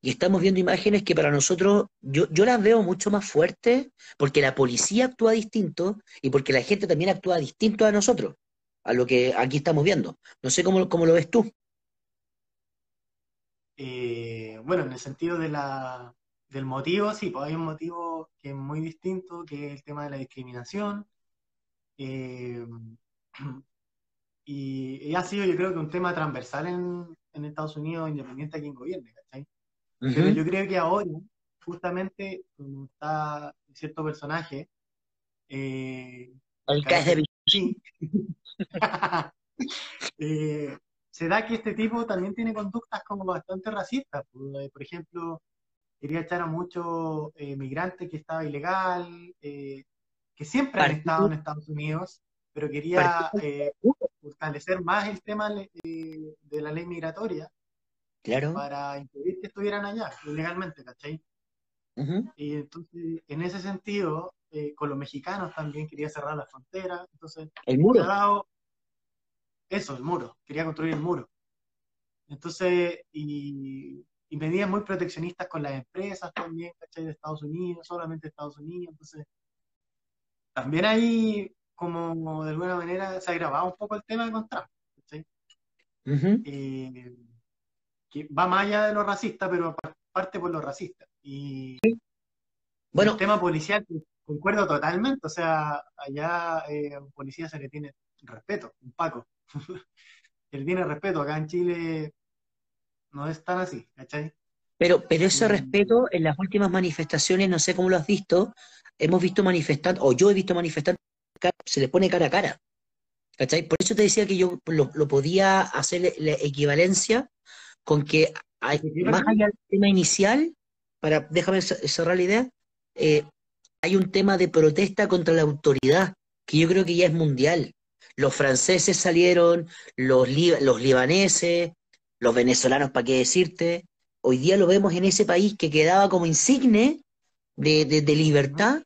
y estamos viendo imágenes que para nosotros, yo, yo las veo mucho más fuertes, porque la policía actúa distinto y porque la gente también actúa distinto a nosotros, a lo que aquí estamos viendo. No sé cómo, cómo lo ves tú. Eh, bueno, en el sentido de la, del motivo, sí, pues hay un motivo que es muy distinto, que es el tema de la discriminación. Eh, y, ha sido, yo creo que un tema transversal en, en Estados Unidos, independiente de quién gobierne, ¿cachai? Pero yo creo que ahora, justamente, como está cierto personaje, eh, el de eh, se da que este tipo también tiene conductas como bastante racistas. Por, eh, ejemplo, quería echar a muchos eh, migrantes que estaba ilegal, eh, que siempre han estado en Estados Unidos, pero quería fortalecer más el tema de la ley migratoria claro. para impedir que estuvieran allá ilegalmente, ¿cachai? Y entonces, en ese sentido, con los mexicanos también quería cerrar la frontera. Entonces, el muro. Eso, el muro, quería construir el muro. Entonces, y, y medidas muy proteccionistas con las empresas también, ¿cachai? De Estados Unidos, solamente Estados Unidos. Entonces, también ahí, como de alguna manera, se agravado un poco el tema de contrato, ¿cachai? Eh, que va más allá de lo racista, pero parte por lo racista. Y bueno, el tema policial, concuerdo totalmente, o sea, allá eh, a un policía se le tiene respeto, un Paco. Él tiene respeto, acá en Chile no es tan así, ¿cachai? Pero, pero ese respeto en las últimas manifestaciones, no sé cómo lo has visto, hemos visto manifestantes, o yo he visto manifestantes, se les pone cara a cara. ¿Cachai? Por eso te decía que yo lo, podía hacer la equivalencia con que hay, más allá del tema inicial, para déjame cerrar la idea, eh, hay un tema de protesta contra la autoridad, que yo creo que ya es mundial. Los franceses salieron, los, los libaneses, los venezolanos, ¿para qué decirte? Hoy día lo vemos en ese país que quedaba como insigne de, de, libertad,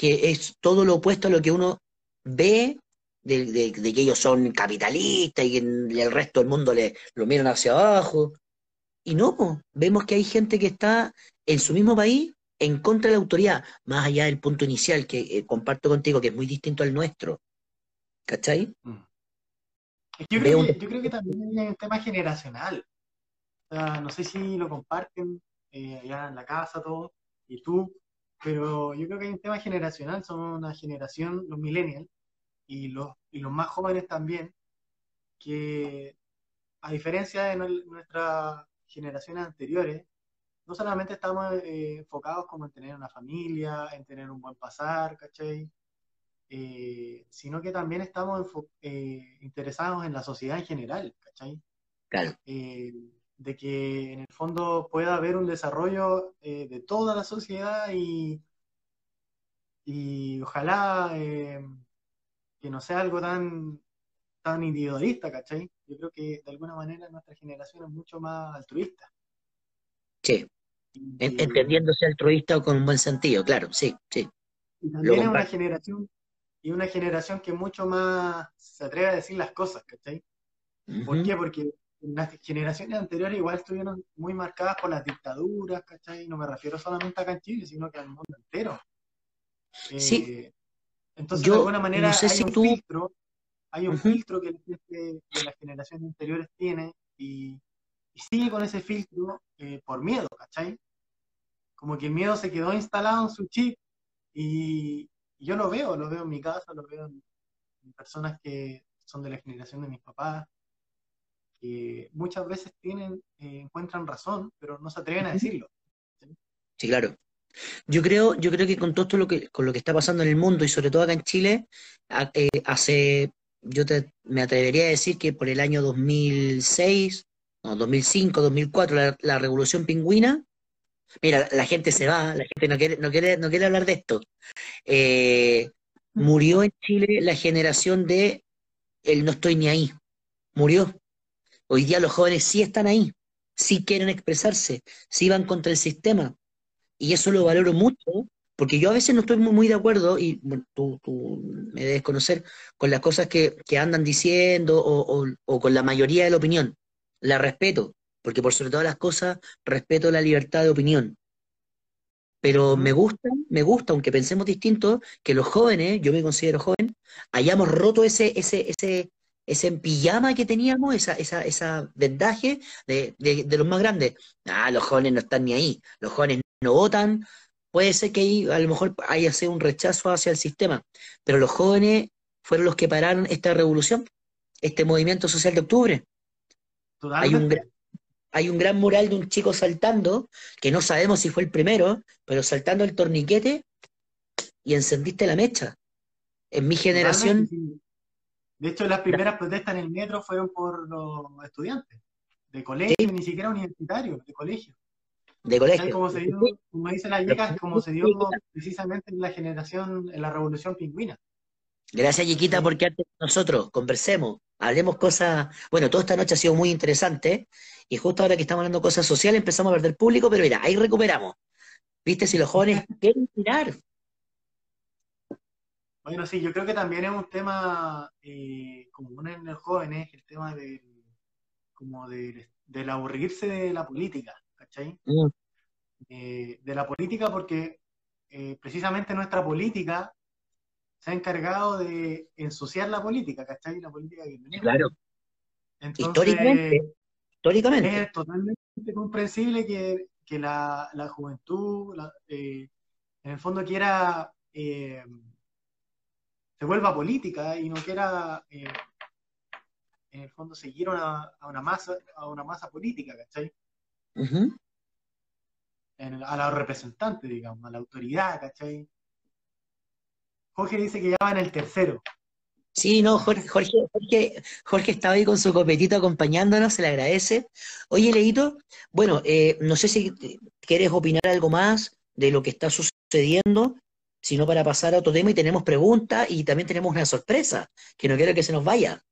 que es todo lo opuesto a lo que uno ve de, que ellos son capitalistas y que el resto del mundo le, lo miran hacia abajo. Y no, vemos que hay gente que está en su mismo país en contra de la autoridad, más allá del punto inicial que eh, comparto contigo, que es muy distinto al nuestro. ¿Cachai? Mm. Yo creo, que, yo creo, que, también hay un tema generacional. O sea, no sé si lo comparten eh, allá en la casa todos, y tú, pero yo creo que hay un tema generacional. Somos una generación, los millennials, y los, y los más jóvenes también, que a diferencia de nuestras generaciones anteriores, no solamente estamos eh, enfocados como en tener una familia, en tener un buen pasar, ¿cachai? Eh, sino que también estamos eh, interesados en la sociedad en general, ¿cachai? Claro. Eh, de que en el fondo pueda haber un desarrollo de toda la sociedad y, y ojalá que no sea algo tan, tan individualista, ¿cachai? Yo creo que de alguna manera nuestra generación es mucho más altruista. Sí, entendiéndose altruista con un buen sentido, claro, sí, sí. Y también es una generación y una generación que mucho más se atreve a decir las cosas, ¿cachai? ¿Por qué? Porque las generaciones anteriores igual estuvieron muy marcadas por las dictaduras, ¿cachai? No me refiero solamente acá en Chile, sino que al mundo entero. sí. Eh, entonces, de alguna manera, hay, un filtro, hay un filtro que la gente de las generaciones anteriores tiene y, sigue con ese filtro eh, por miedo, ¿cachai? Como que el miedo se quedó instalado en su chip y, yo lo veo, lo veo en mi casa, lo veo en, personas que son de la generación de mis papás, que muchas veces tienen, eh, encuentran razón, pero no se atreven a decirlo. Sí, claro. Yo creo, yo creo que con todo esto lo que, con lo que está pasando en el mundo y sobre todo acá en Chile, eh, hace, yo me atrevería a decir que por el año 2006, no, 2005, 2004, la, la revolución pingüina, Mira, la gente se va, la gente no quiere, no quiere, no quiere hablar de esto. Eh, murió en Chile la generación de el no estoy ni ahí. Murió. Hoy día los jóvenes sí están ahí, sí quieren expresarse, sí van contra el sistema. Y eso lo valoro mucho, porque yo a veces no estoy muy, de acuerdo, y tú, me debes conocer, con las cosas que, andan diciendo o, o con la mayoría de la opinión. La respeto, porque por sobre todas las cosas respeto la libertad de opinión. Pero me gusta, me gusta, aunque pensemos distinto, que los jóvenes, yo me considero joven, hayamos roto ese, ese, ese, ese pijama que teníamos, esa, esa, esa vendaje de, de, los más grandes. Ah, los jóvenes no están ni ahí, los jóvenes no votan, puede ser que ahí a lo mejor haya sido un rechazo hacia el sistema, pero los jóvenes fueron los que pararon esta revolución, este movimiento social de octubre. Hay un, hay un gran mural de un chico saltando, que no sabemos si fue el primero, pero saltando el torniquete y encendiste la mecha. En mi generación... De hecho, las primeras protestas en el metro fueron por los estudiantes, de colegio, ni siquiera universitarios, de colegio. De colegio. Como, se dio, como dice la Yeca, como se dio precisamente en la generación, en la revolución pingüina. Gracias, Yiquita, por quedarte con nosotros. Conversemos, hablemos cosas. Bueno, toda esta noche ha sido muy interesante. Y justo ahora que estamos hablando de cosas sociales, empezamos a perder público, pero mira, ahí recuperamos. ¿Viste? Si los jóvenes quieren tirar. Bueno, sí, yo creo que también es un tema eh, común en los jóvenes, el tema de, como de, del aburrirse de la política, ¿cachai? Mm. Eh, de la política porque eh, precisamente nuestra política se ha encargado de ensuciar la política, ¿cachai? La política que tenemos. Claro. históricamente, históricamente. Es totalmente comprensible que, la, juventud, eh, en el fondo, quiera. Eh, se vuelva política y no quiera. Eh, en el fondo, seguir a una masa, a una masa política, ¿cachai? a los representantes, digamos, a la autoridad, ¿cachai? Jorge dice que ya va en el tercero. Sí, no, Jorge, Jorge, Jorge, estaba ahí con su copetito acompañándonos, se le agradece. Oye, Leito, bueno, eh, no sé si quieres opinar algo más de lo que está sucediendo, sino para pasar a otro tema y tenemos preguntas y también tenemos una sorpresa, que no quiero que se nos vaya.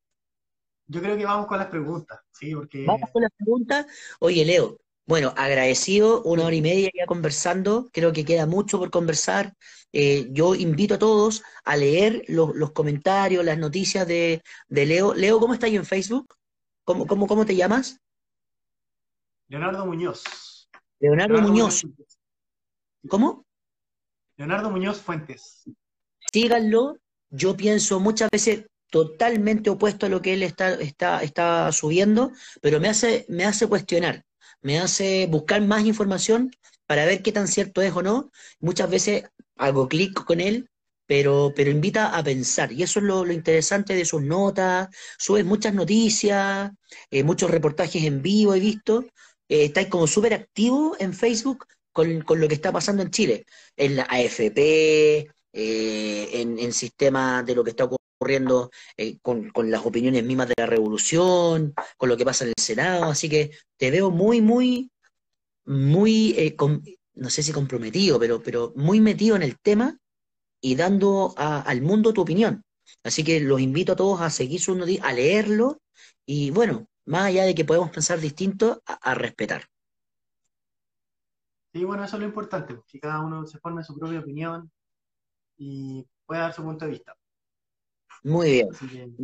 Yo creo que vamos con las preguntas, sí, porque... Vamos con las preguntas. Oye, Leo, bueno, agradecido, una hora y media ya conversando, creo que queda mucho por conversar. Eh, yo invito a todos a leer los, comentarios, las noticias de, Leo. Leo, ¿cómo estás en Facebook? ¿Cómo, cómo, cómo te llamas? Leonardo Muñoz. Leonardo, Muñoz. ¿Cómo? Leonardo Muñoz Fuentes. Síganlo. Yo pienso muchas veces totalmente opuesto a lo que él está, está, está subiendo, pero me hace, me hace cuestionar me hace buscar más información para ver qué tan cierto es o no. Muchas veces hago clic con él, pero, pero invita a pensar. Y eso es lo, interesante de sus notas. Subes muchas noticias, eh, muchos reportajes en vivo he visto. Eh, estáis como súper activo en Facebook con, lo que está pasando en Chile, en la AFP, eh, en, en sistema de lo que está ocurriendo eh, con, las opiniones mismas de la revolución, con lo que pasa en el Senado, así que te veo muy, muy, muy, eh, no sé si comprometido, pero, pero muy metido en el tema y dando al mundo tu opinión. Así que los invito a todos a seguir su a leerlo y bueno, más allá de que podemos pensar distinto, a, respetar. Sí, bueno, eso es lo importante, que cada uno se forme su propia opinión y pueda dar su punto de vista. Muy bien,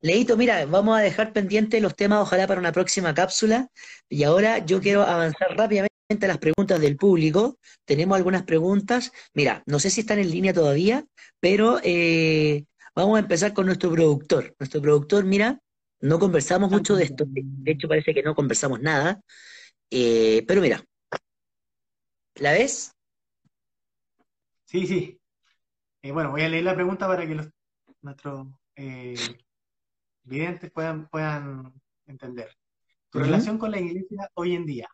Leito, mira, vamos a dejar pendientes los temas, ojalá para una próxima cápsula. Y ahora yo quiero avanzar rápidamente a las preguntas del público. Tenemos algunas preguntas. Mira, no sé si están en línea todavía, pero eh, vamos a empezar con nuestro productor. Nuestro productor, mira, no conversamos mucho de esto. De hecho, parece que no conversamos nada. Eh, pero mira, ¿la ves? Sí, sí. Eh, bueno, voy a leer la pregunta para que los nuestros eh, videntes puedan, puedan entender. Tu relación con la iglesia hoy en día.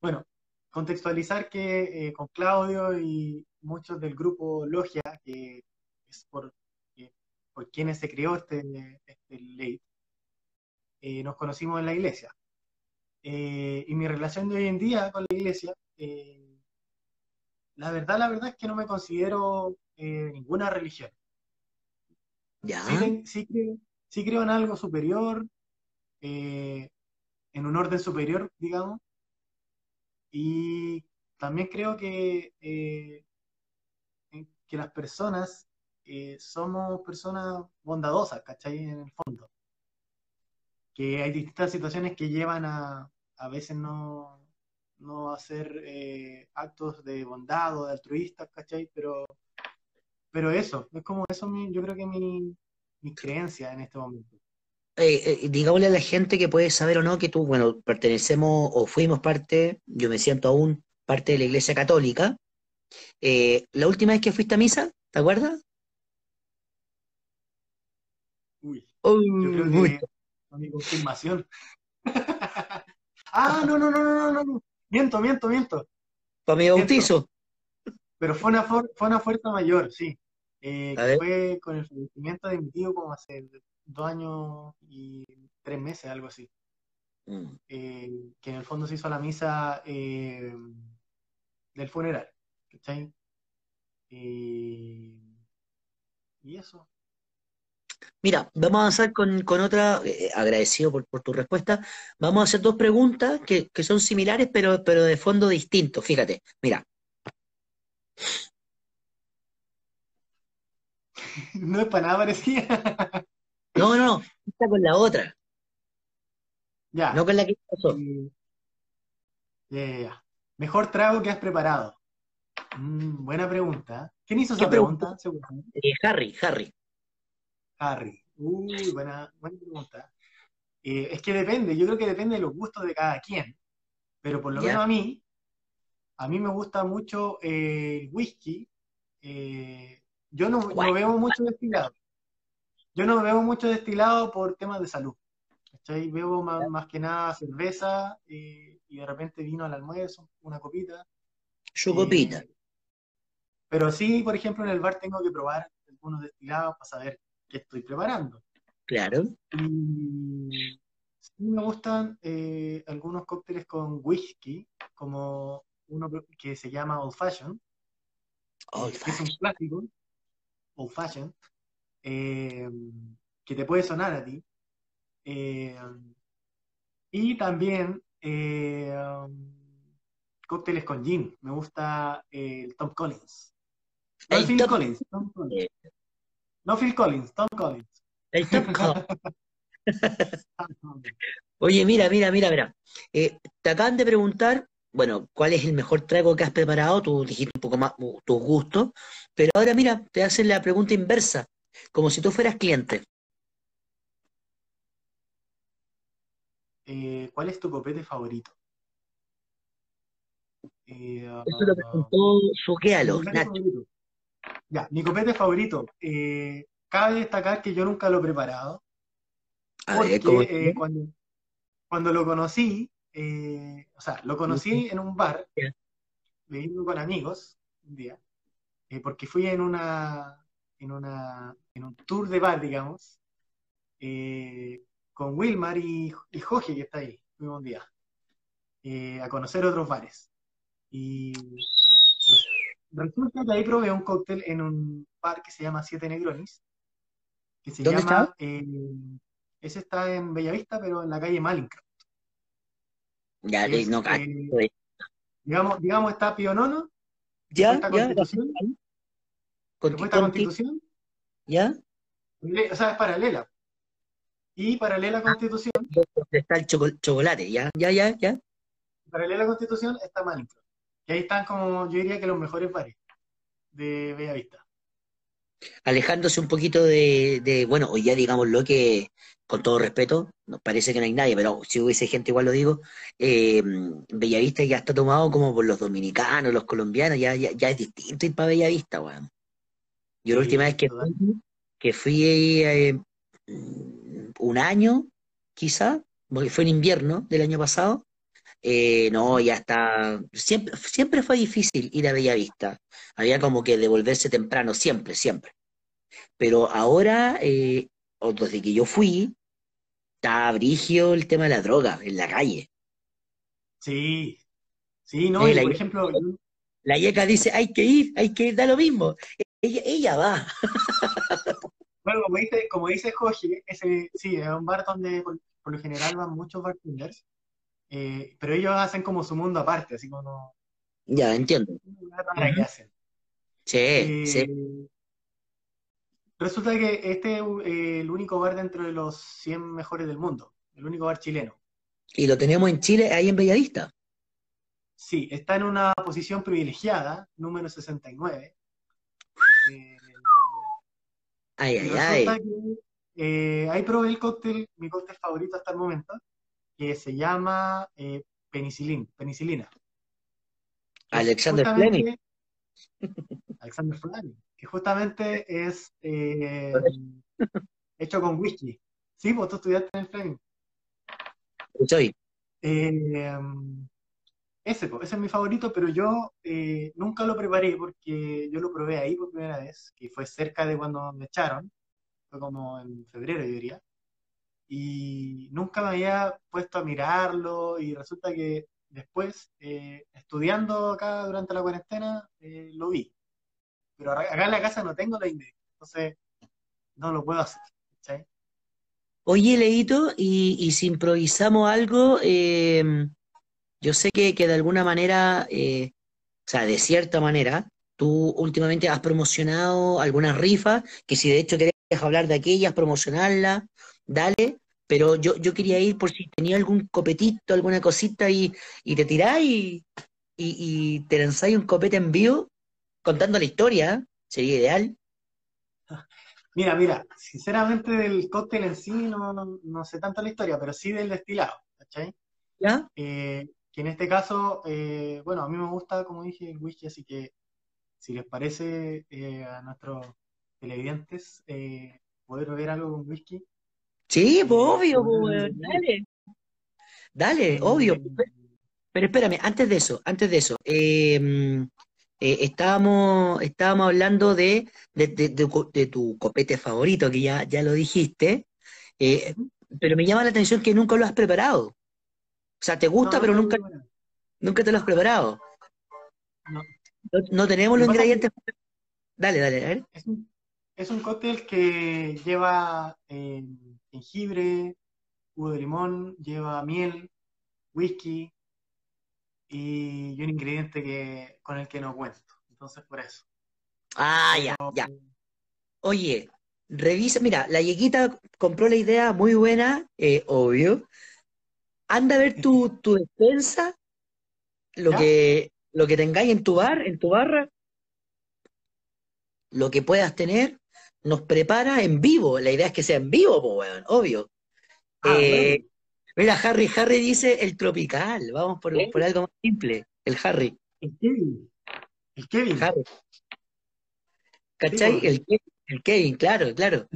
Bueno, contextualizar que eh, con Claudio y muchos del grupo Logia, que es por, eh, por quienes se creó este, este ley, nos conocimos en la iglesia. y mi relación de hoy en día con la iglesia eh, la verdad, la verdad es que no me considero eh, ninguna religión. ¿Ya? Sí, sí, creo, en algo superior, en un orden superior, digamos. Y también creo que, que las personas somos personas bondadosas, ¿cachai? En el fondo. Que hay distintas situaciones que llevan a, a veces no, no hacer eh, actos de bondad o de altruistas, ¿cachai? Pero, pero eso, es como eso, yo creo que mi, mi creencia en este momento. Eh, eh, digámosle a la gente que puede saber o no que tú, bueno, pertenecemos o fuimos parte, yo me siento aún parte de la Iglesia Católica. la última vez que fuiste a misa, ¿te acuerdas? Uy, yo creo que mi confirmación. ah, no, no, no, no, no, no. Miento, miento, miento. Para mi bautizo. Pero fue una, fue una fuerza mayor, sí. Eh, fue con el fallecimiento de mi tío como hace dos años y tres meses, algo así. Mm. Eh, que en el fondo se hizo la misa eh, del funeral. ¿Cachai? y eso. Mira, vamos a avanzar con, otra, eh, agradecido por, tu respuesta. Vamos a hacer dos preguntas que, son similares, pero, pero de fondo distinto. Fíjate, mira. No es para nada parecía. No, no, no, está con la otra. Ya. No con la que pasó. Ya, Mejor trago que has preparado. Mm, buena pregunta. ¿Quién hizo esa pregunta? Eh, Harry, Harry. Harry. Uy, buena, buena pregunta. Eh, es que depende, yo creo que depende de los gustos de cada quien. Pero por lo menos a mí, a mí me gusta mucho eh, el whisky. Eh, yo no, no, bebo mucho destilado. Yo no bebo mucho destilado por temas de salud. ¿cachai? Bebo más, que nada cerveza y de repente vino al almuerzo, una copita. Su copita. Pero sí, por ejemplo, en el bar tengo que probar algunos destilados para saber estoy preparando. Claro. Y sí me gustan eh, algunos cócteles con whisky, como uno que se llama Old Fashion, Old que es un clásico, Old Fashion, eh, que te puede sonar a ti. Eh, y también cócteles con gin. Me gusta el Tom Collins. Tom Collins. Tom Collins. No Phil Collins, Tom Collins. El Tom Collins. Oye, mira, mira, mira, mira. Eh, te acaban de preguntar, bueno, cuál es el mejor trago que has preparado, tú dijiste un poco más tus gustos, pero ahora mira, te hacen la pregunta inversa, como si tú fueras cliente. Eh, ¿Cuál es tu copete favorito? Eh, Eso lo preguntó Suquealo, Nacho. Ya, mi copete favorito. Eh, cabe destacar que yo nunca lo he preparado. porque eh, cuando, cuando, lo conocí, eh, o sea, lo conocí en un bar, bebiendo con amigos un día, porque fui en una, en una, en un tour de bar, digamos, con Wilmar y, y Jorge, que está ahí, fuimos un día, a conocer otros bares. Y Resulta que ahí probé un cóctel en un bar que se llama Siete Negronis, que se ¿Dónde llama, eh, ese está en Bellavista, pero en la calle Malincraft. Ya, no, eh, digamos, digamos, está Pío Nono, ya, ya, Constitución, Constitución, ya, o sea, es paralela. Y paralela a ah, Constitución. Está el chocolate, ya, ya, ya, ya. Paralela a Constitución está Malincraft. Y ahí están como, yo diría que los mejores bares de Bellavista. Alejándose un poquito de, bueno, hoy ya digamos lo que, con todo respeto, nos parece que no hay nadie, pero si hubiese gente igual lo digo, eh, Bellavista ya está tomado como por los dominicanos, los colombianos, ya, ya, es distinto ir para Bellavista, weón. Yo la última vez que fui, que fui eh, un año, quizá, porque fue en invierno del año pasado, eh, no, ya está. Siempre, siempre fue difícil ir a Bellavista. Había como que devolverse temprano, siempre, siempre. Pero ahora, eh, desde que yo fui, está brigio el tema de la droga en la calle. Sí, Sí, no, y por ejemplo... La Yeca dice, hay que ir, hay que ir, da lo mismo. Ella, ella va. Bueno, como dice, como dice Jorge, ese, sí, es un bar donde por, lo general van muchos bartenders, eh, pero ellos hacen como su mundo aparte, así como... Ya, entiendo. hacen. Sí, eh, sí. Resulta que este es eh, el único bar dentro de los 100 mejores del mundo, el único bar chileno. ¿Y lo tenemos en Chile, ahí en Bellavista? Sí, está en una posición privilegiada, número 69. Eh, ay, ay, ay. eh, ahí probé el cóctel, mi cóctel favorito hasta el momento, que se llama eh, penicilina. Alexander Fleming. Alexander Fleming justamente es eh, hecho con whisky. Sí, vos tú estudiaste en Fleming. Soy. Eh, ese, ese es mi favorito, pero yo eh, nunca lo preparé porque yo lo probé ahí por primera vez, que fue cerca de cuando me echaron, fue como en febrero, yo diría, y nunca me había puesto a mirarlo y resulta que después, estudiando acá durante la cuarentena, lo vi pero acá en la casa no tengo la ingredientes, entonces no lo puedo hacer. Oye, Leito, y, si improvisamos algo, em, yo sé que, de alguna manera, eh, o sea, de cierta manera, tú últimamente has promocionado algunas rifas, que si de hecho querías hablar de aquellas, promocionarlas, dale, pero yo, yo quería ir por si tenía algún copetito, alguna cosita y, y te tiráis y, y, te lanzáis un copete en vivo contando la historia, sería ideal. Mira, mira, sinceramente del cóctel en sí no, sé tanto la historia, pero sí del destilado, ¿cachai? ¿Ya? Eh, que en este caso, eh, bueno, a mí me gusta, como dije, el whisky, así que si les parece eh, a nuestros televidentes poder beber algo con whisky. Sí, pues obvio, pues, dale. Dale, obvio. Pero espérame, antes de eso, antes de eso, eh, eh, estábamos, estábamos hablando de, de, tu copete favorito, que ya, ya lo dijiste, eh, pero me llama la atención que nunca lo has preparado. O sea, te gusta, pero nunca, nunca te lo has preparado. No, tenemos los ingredientes. Dale, dale, a ver. Es un, es un cóctel que lleva eh, jengibre, jugo de limón, lleva miel, whisky, y, un ingrediente que, con el que no cuento. Entonces, por eso. Ah, ya, ya. Oye, revisa, mira, la Yequita compró la idea muy buena, eh, obvio. Anda a ver tu, tu despensa, lo que, lo que tengáis en tu bar, en tu barra, lo que puedas tener, nos prepara en vivo. La idea es que sea en vivo, obvio. Ah, eh, Mira, Harry, Harry dice el tropical. Vamos por, por algo más simple. El Harry. El Kevin. El Kevin. Harry. ¿Cachai? El, el, Kevin, claro, claro.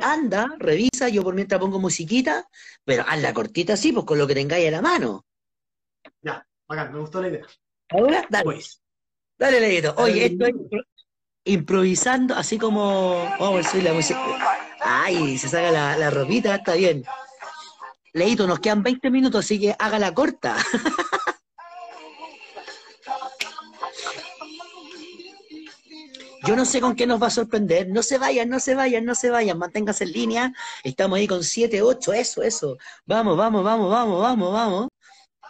anda, revisa, yo por mientras pongo musiquita, pero hazla cortita así, pues con lo que tengáis a la mano. Ya, bacán, me gustó la idea. Ahora, dale. Pues. Dale, Leguito. Oye, esto es improvisando, así como. Vamos a subir la música. Ay, se saca la, la ropita, está bien. Leito, nos quedan 20 minutos, así que hágala corta. Yo no sé con qué nos va a sorprender. No se vayan, no se vayan, no se vayan. Manténganse en línea. Estamos ahí con 7, 8, eso, eso. Vamos, vamos, vamos, vamos, vamos, vamos.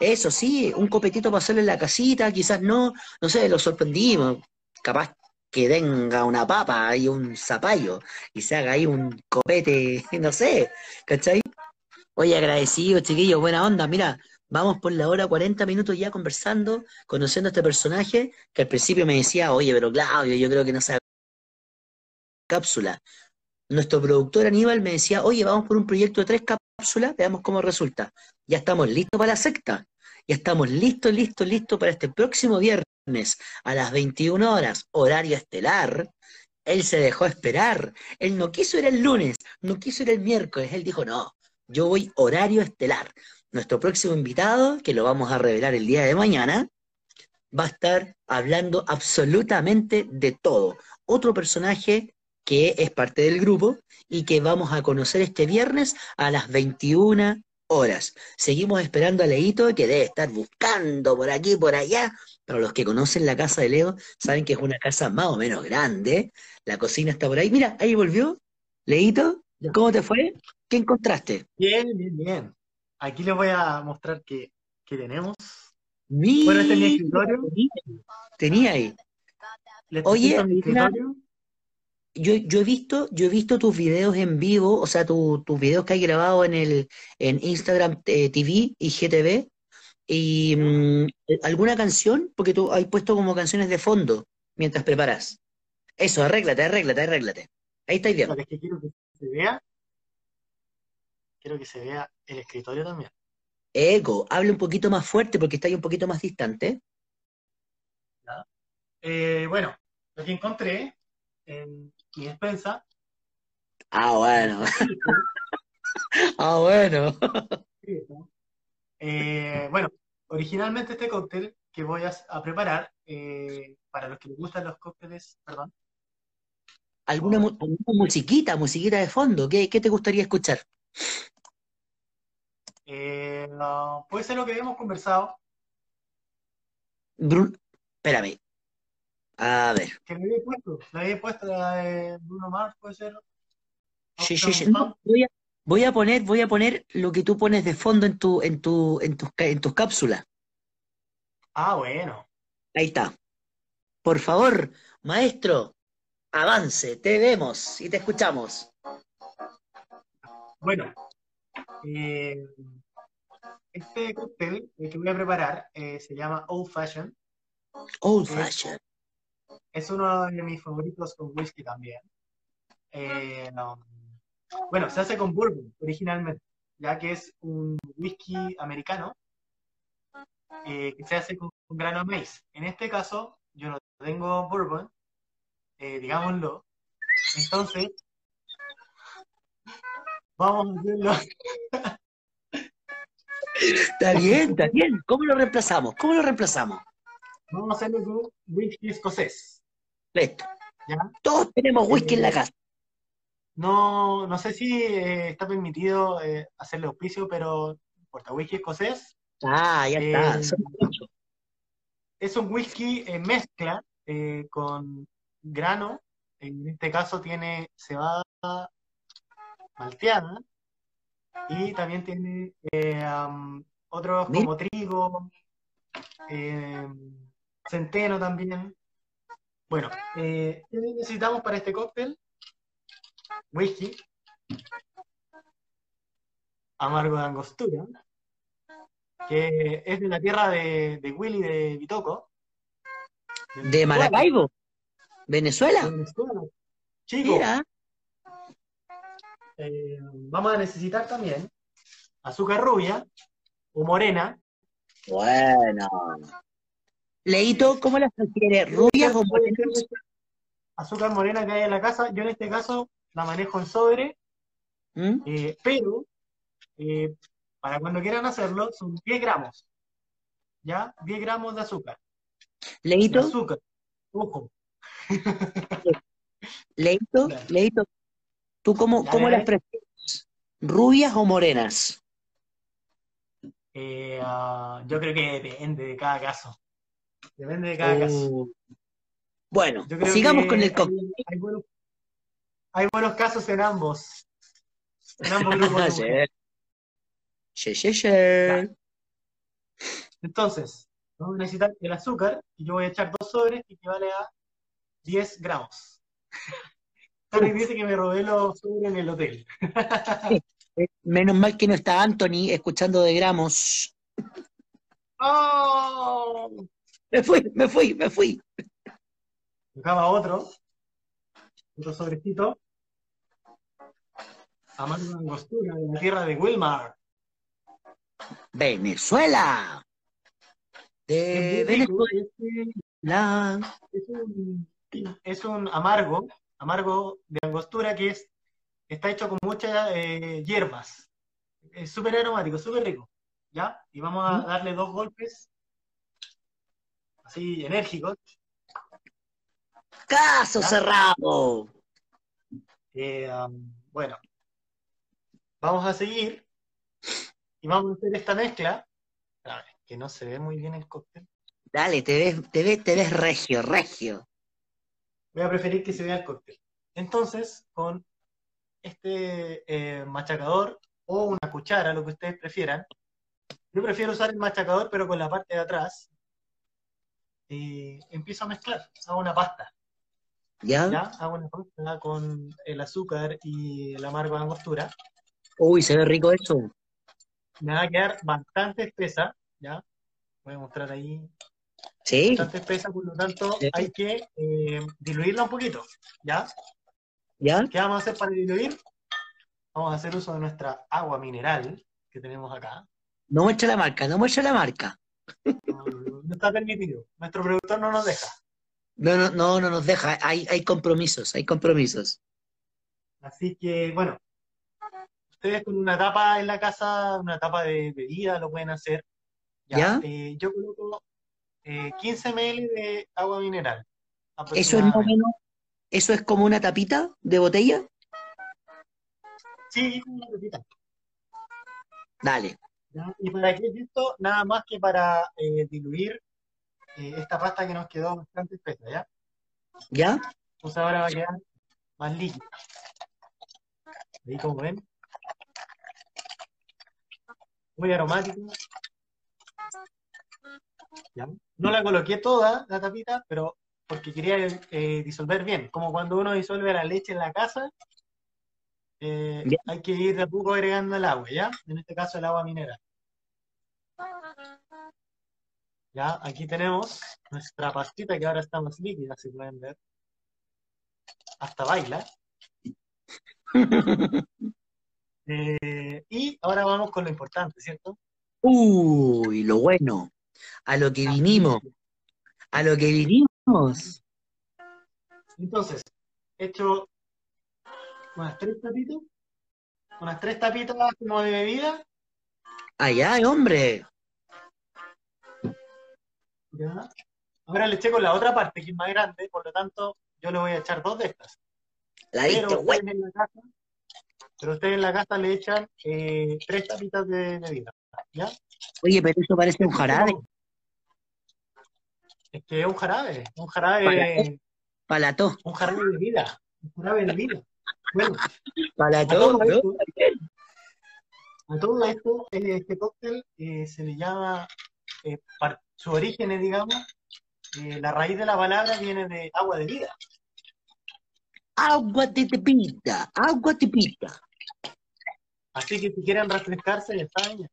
Eso sí, un copetito para hacerle en la casita, quizás no, no sé, lo sorprendimos. Capaz que venga una papa y un zapallo y se haga ahí un copete, no sé, ¿cachai? Oye, agradecido, chiquillos, buena onda. Mira, vamos por la hora 40 minutos ya conversando, conociendo a este personaje, que al principio me decía, oye, pero Claudio, yo creo que no sabe cápsula. Nuestro productor Aníbal me decía, oye, vamos por un proyecto de tres cápsulas, veamos cómo resulta. Ya estamos listos para la secta. Ya estamos listos, listos, listos para este próximo viernes a las 21 horas, horario estelar. Él se dejó esperar. Él no quiso ir el lunes, no quiso ir el miércoles. Él dijo, no, yo voy horario estelar. Nuestro próximo invitado, que lo vamos a revelar el día de mañana, va a estar hablando absolutamente de todo. Otro personaje que es parte del grupo y que vamos a conocer este viernes a las 21 horas. Seguimos esperando a Leito, que debe estar buscando por aquí por allá. Pero los que conocen la casa de Leo saben que es una casa más o menos grande. La cocina está por ahí. Mira, ahí volvió. Leito, ¿cómo te fue? ¿Qué encontraste? Bien, bien, bien. Aquí les voy a mostrar que, tenemos. bueno, este es mi escritorio. Tenía ahí. Oye, yo, yo, he visto, yo he visto tus videos en vivo, o sea, tus videos que hay grabado en el en Instagram eh, TV y GTV. Y mm, alguna canción, porque tú has puesto como canciones de fondo mientras preparas. Eso, arréglate, arréglate, arréglate. Ahí está bien. Es que quiero que se vea. Quiero que se vea el escritorio también. Eco, hable un poquito más fuerte porque está ahí un poquito más distante. Eh, bueno, lo que encontré en mi despensa. Ah, bueno. ah, bueno. Eh, bueno, originalmente este cóctel que voy a, preparar, eh, para los que les gustan los cócteles, perdón. ¿Alguna, musiquita, musiquita de fondo? ¿Qué, te gustaría escuchar? puede ser lo que habíamos conversado. espérame, a ver. Que le había puesto, le había puesto la de Bruno Mars, puede ser. Sí, sí, sí. voy, a, poner, voy a poner lo que tú pones de fondo en tu, en tu, en tus, en tus cápsulas. Ah, bueno. Ahí está. Por favor, maestro, avance, te vemos y te escuchamos. Bueno, eh, este cóctel que voy a preparar eh, se llama Old Fashion. Old Fashion es uno de mis favoritos con whisky también. Eh, bueno, se hace con bourbon originalmente, ya que es un whisky americano eh, que se hace con, grano de maíz. En este caso, yo no tengo bourbon, eh, digámoslo. Entonces, vamos a hacerlo. está bien, está bien. ¿Cómo lo reemplazamos? ¿Cómo lo reemplazamos? Vamos a hacerlo con whisky escocés. Listo. Todos tenemos whisky en la casa. No, no sé si eh, está permitido eh, hacerle auspicio, pero importa, whisky escocés. Ah, ya está. Eh, es un whisky en mezcla con grano. En este caso tiene cebada malteada y también tiene otros como trigo, centeno también. Bueno, eh, ¿qué necesitamos para este cóctel? Whisky, amargo de angostura, que es de la tierra de, Willy de Bitoco. De, Maracaibo, Venezuela. Venezuela. Chico, eh, vamos a necesitar también azúcar rubia o morena. Bueno. Leito, ¿cómo las prefiere? ¿Rubias o morenas? Azúcar morena que hay en la casa. Yo en este caso la manejo en sobre, ¿Mm? eh, pero eh, para cuando quieran hacerlo son 10 gramos. ¿Ya? 10 gramos de azúcar. Leito. azúcar. Ojo. Leito, Leito, ¿tú cómo, cómo las prefieres? ¿Rubias o morenas? Eh, ah, yo creo que depende de cada caso. Depende de cada caso. Uh. Bueno, sigamos con el cóctel. Hay, buenos, casos en ambos. En ambos grupos. Entonces, vamos a necesitar el azúcar y yo voy a echar dos sobres que equivale a 10 gramos. Tony dice que me robé los sobres en el hotel. Menos mal que no está Anthony escuchando de gramos. ¡Oh! Me fui, me fui, me fui. Tocaba otro, otro sobrecito. Amando una angostura de la tierra de Wilmar. Venezuela. De Venezuela. Es un, es un amargo, amargo de angostura que es, está hecho con muchas eh, hierbas. Es súper aromático, súper rico. ¿Ya? Y vamos a darle dos golpes así enérgicos. Caso cerrado. Eh, um, bueno, vamos a seguir y vamos a hacer esta mezcla. A ver, que no se ve muy bien el cóctel. Dale, te ves, te ves, te ves regio, regio. Voy a preferir que se vea el cóctel. Entonces, con este eh, machacador o una cuchara, lo que ustedes prefieran, yo prefiero usar el machacador, pero con la parte de atrás, y empiezo a mezclar, hago una pasta. ¿Ya? ¿Ya? Hago una pasta con el azúcar y el amargo de angostura. Uy, se ve rico eso. Me va a quedar bastante espesa, ¿ya? Voy a mostrar ahí. Sí. Bastante espesa, por lo tanto hay que eh, diluirla un poquito, ¿ya? ¿Ya? ¿Qué vamos a hacer para diluir? Vamos a hacer uso de nuestra agua mineral que tenemos acá. No muestra la marca, no muestra la marca. Está permitido. Nuestro productor no nos deja. No, no, no, no nos deja. Hay, hay compromisos, hay compromisos. Así que, bueno, ustedes con una tapa en la casa, una tapa de bebida, lo pueden hacer. ¿Ya? Eh, yo coloco 15 eh, ml de agua mineral. Eso es más o menos, eso es como una tapita de botella. Sí, una tapita. Dale. ¿Y para qué es esto? Nada más que para eh, diluir esta pasta que nos quedó bastante espesa, ¿ya? ¿Ya? Pues ahora va a quedar más líquida. Ahí como ven. Muy aromática. No la coloqué toda, la tapita, pero porque quería eh, disolver bien. Como cuando uno disuelve la leche en la casa, eh, hay que ir de a poco agregando el agua, ¿ya? En este caso el agua mineral. Ya, aquí tenemos nuestra pastita que ahora está más líquida, si pueden ver. Hasta baila. Eh, y ahora vamos con lo importante, ¿cierto? Uy, lo bueno. A lo que vinimos. A lo que vinimos. Entonces, he hecho unas tres tapitas. Unas tres tapitas como de bebida. Allá, hombre. Ya. Ahora le eché con la otra parte, que es más grande, por lo tanto, yo le voy a echar dos de estas. La pero, ustedes en la casa, pero ustedes en la casa le echan eh, tres tapitas de bebida. ¿Ya? Oye, pero eso parece un jarabe. Es que es un jarabe, un jarabe. Palató. Un jarabe de vida. Un jarabe de vida. Bueno. Palató, a todo esto, este cóctel eh, se le llama, eh, su origen digamos, eh, la raíz de la palabra viene de agua de vida. Agua de vida, agua de vida. Así que si quieren refrescarse, ya saben.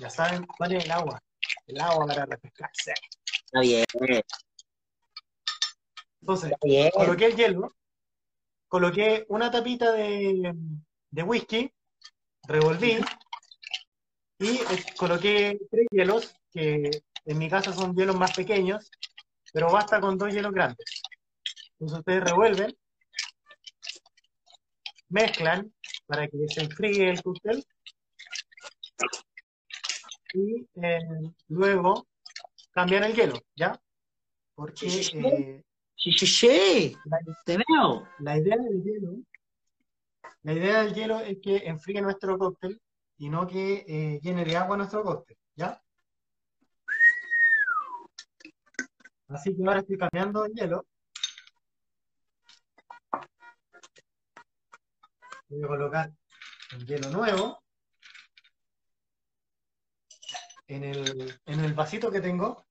Ya saben cuál es el agua. El agua para refrescarse. Está bien. Entonces, coloqué el hielo, coloqué una tapita de, de whisky, revolví y coloqué tres hielos, que en mi caso son hielos más pequeños, pero basta con dos hielos grandes. Entonces ustedes revuelven, mezclan para que se enfríe el cóctel y eh, luego cambian el hielo, ¿ya? Porque sí, sí, eh, La, te veo. La idea del hielo, la idea del hielo es que enfríe nuestro cóctel y no que eh, llene de agua nuestro cóctel, ¿ya? Así que ahora estoy cambiando el hielo. Voy a colocar el hielo nuevo en el, en el vasito que tengo.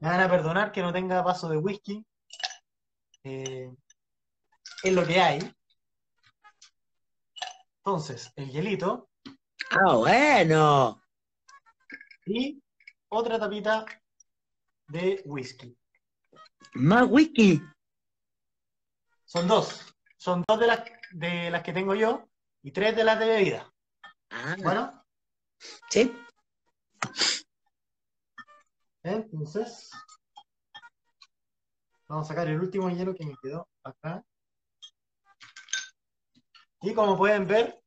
Me van a perdonar que no tenga vaso de whisky. Eh, es lo que hay. Entonces, el hielito. ¡Ah, bueno! Y otra tapita de whisky. ¿Más whisky? Son dos. Son dos de las, de las que tengo yo y tres de las de bebida. Ah. Bueno. Sí. Entonces, vamos a sacar el último hielo que me quedó acá. Y como pueden ver,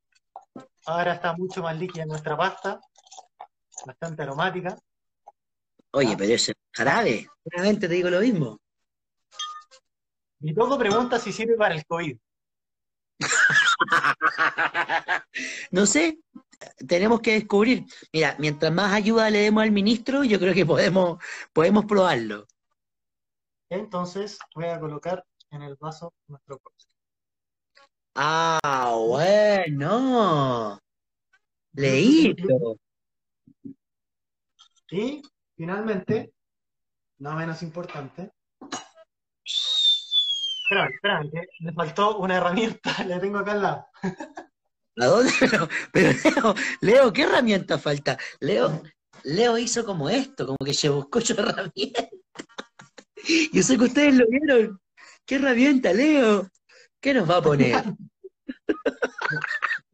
ahora está mucho más líquida nuestra pasta, bastante aromática. Oye, pero ese jarabe, realmente te digo lo mismo. Y todo pregunta si sirve para el COVID. no sé, tenemos que descubrir. Mira, mientras más ayuda le demos al ministro, yo creo que podemos, podemos probarlo. Entonces voy a colocar en el vaso nuestro Ah, bueno. Leíto. Y finalmente, no menos importante, espera, espera, me faltó una herramienta, la tengo acá al lado. ¿A dónde? Pero, Leo, Leo, ¿qué herramienta falta? Leo, Leo hizo como esto, como que se buscó su herramienta. Yo sé que ustedes lo vieron. ¿Qué herramienta, Leo? ¿Qué nos va a poner?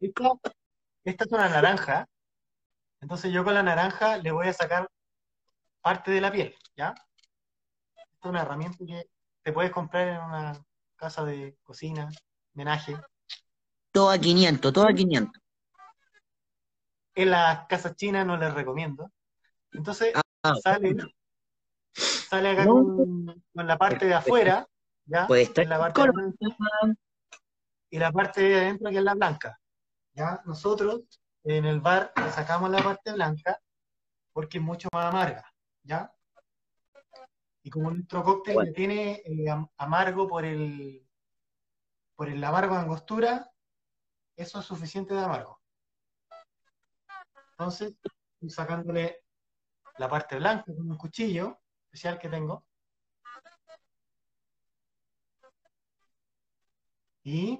esta es una naranja. Entonces yo con la naranja le voy a sacar parte de la piel, ¿ya? Esta es una herramienta que te puedes comprar en una casa de cocina, homenaje. Todo a 500, todo a 500. En las casas chinas no les recomiendo. Entonces ah, sale, sale acá con, la parte de afuera, ¿ya? Puede estar la parte y la parte de adentro que es la blanca. ¿ya? Nosotros en el bar le sacamos la parte blanca porque es mucho más amarga, ¿ya? Y como nuestro cóctel tiene eh, amargo por el por el amargo de angostura, eso es suficiente de amargo. Entonces, estoy sacándole la parte blanca con un cuchillo especial que tengo. Y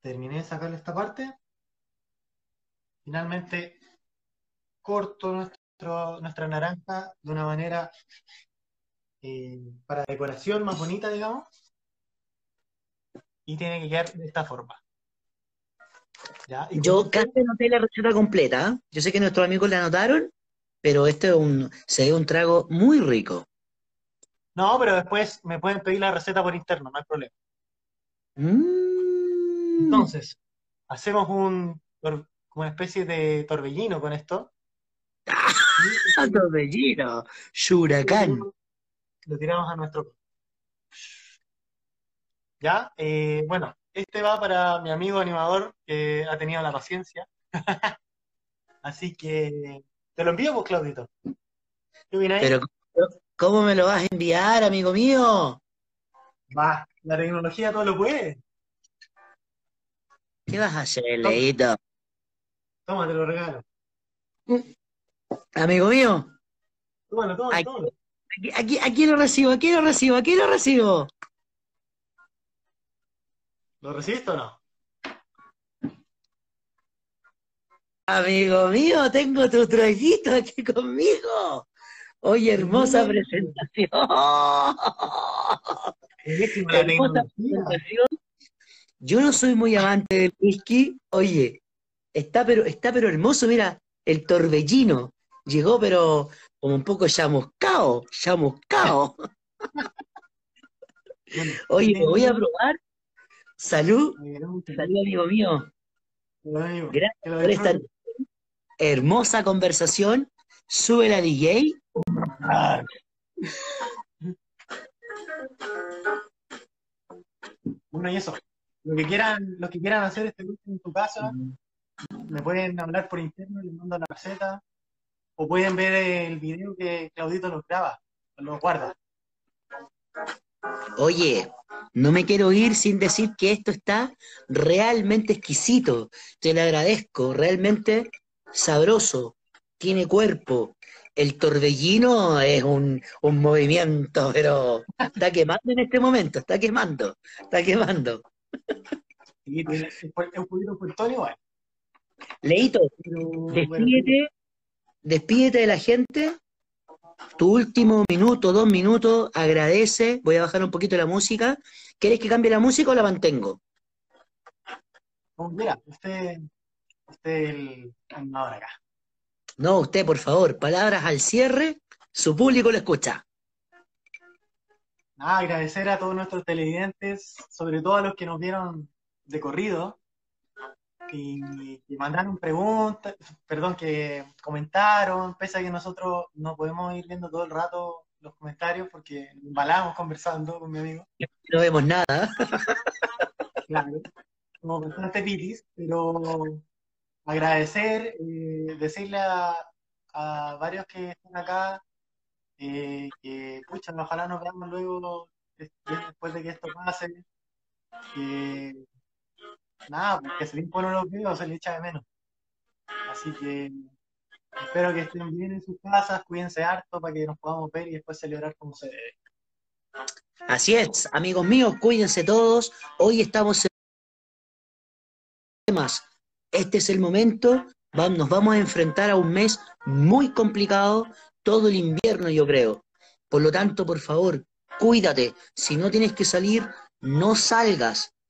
terminé de sacarle esta parte. Finalmente corto nuestro, nuestra naranja de una manera eh, para decoración más bonita, digamos. Y tiene que quedar de esta forma. Yo casi anoté la receta completa. ¿eh? Yo sé que nuestros amigos la anotaron, pero este es un, se ve un trago muy rico. No, pero después me pueden pedir la receta por interno, no hay problema. Mm. Entonces, hacemos un, una especie de torbellino con esto. ¡Ah, torbellino! ¡Shuracán! Lo tiramos a nuestro... ¿Ya? Eh, bueno, este va para mi amigo animador que ha tenido la paciencia. Así que te lo envío, pues, Claudito. ¿Cómo me lo vas a enviar, amigo mío? Va, la tecnología todo lo puede. ¿Qué vas a hacer, Leito? Toma, te lo regalo. Amigo mío. Tómalo, tómalo, tómalo. Aquí, aquí, lo recibo, aquí lo recibo, aquí lo recibo. ¿Lo recibiste o no? Amigo mío, tengo tu traguito aquí conmigo. Oye, hermosa presentación. hermosa presentación yo no soy muy amante del whisky. Oye, está pero, está pero hermoso, mira, el torbellino. Llegó pero como un poco chamuscado, chamuscado. Oye, voy a probar. Salud. Salud, amigo mío. Gracias por esta hermosa conversación. Sube la DJ. Bueno, y eso lo que quieran, los que quieran hacer este curso en tu casa, me pueden hablar por interno, les mando la receta, o pueden ver el video que Claudito los graba, los guarda. Oye, no me quiero ir sin decir que esto está realmente exquisito. Te lo agradezco, realmente sabroso, tiene cuerpo. El torbellino es un, un movimiento, pero está quemando en este momento, está quemando, está quemando. Leito, despídete, despídete de la gente. Tu último minuto, dos minutos, agradece. Voy a bajar un poquito la música. ¿Quieres que cambie la música o la mantengo? mira, usted, usted el acá. No, usted, por favor, palabras al cierre, su público lo escucha agradecer a todos nuestros televidentes, sobre todo a los que nos vieron de corrido y, mandaron preguntas, perdón, que comentaron, pese a que nosotros no podemos ir viendo todo el rato los comentarios porque embalamos conversando con mi amigo. No vemos nada. Claro. somos bastante pitis, pero agradecer, eh, decirle a, varios que están acá eh, que, pucha, ojalá nos veamos luego después de que esto pase. nada, porque se le imponen los videos, se le echa de menos. Así que espero que estén bien en sus casas, cuídense harto para que nos podamos ver y después celebrar como se debe. Así es, amigos míos, cuídense todos. Hoy estamos en. Este es el momento. Nos vamos a enfrentar a un mes muy complicado, todo el invierno, yo creo. Por lo tanto, por favor, cuídate. Si no tienes que salir, no salgas.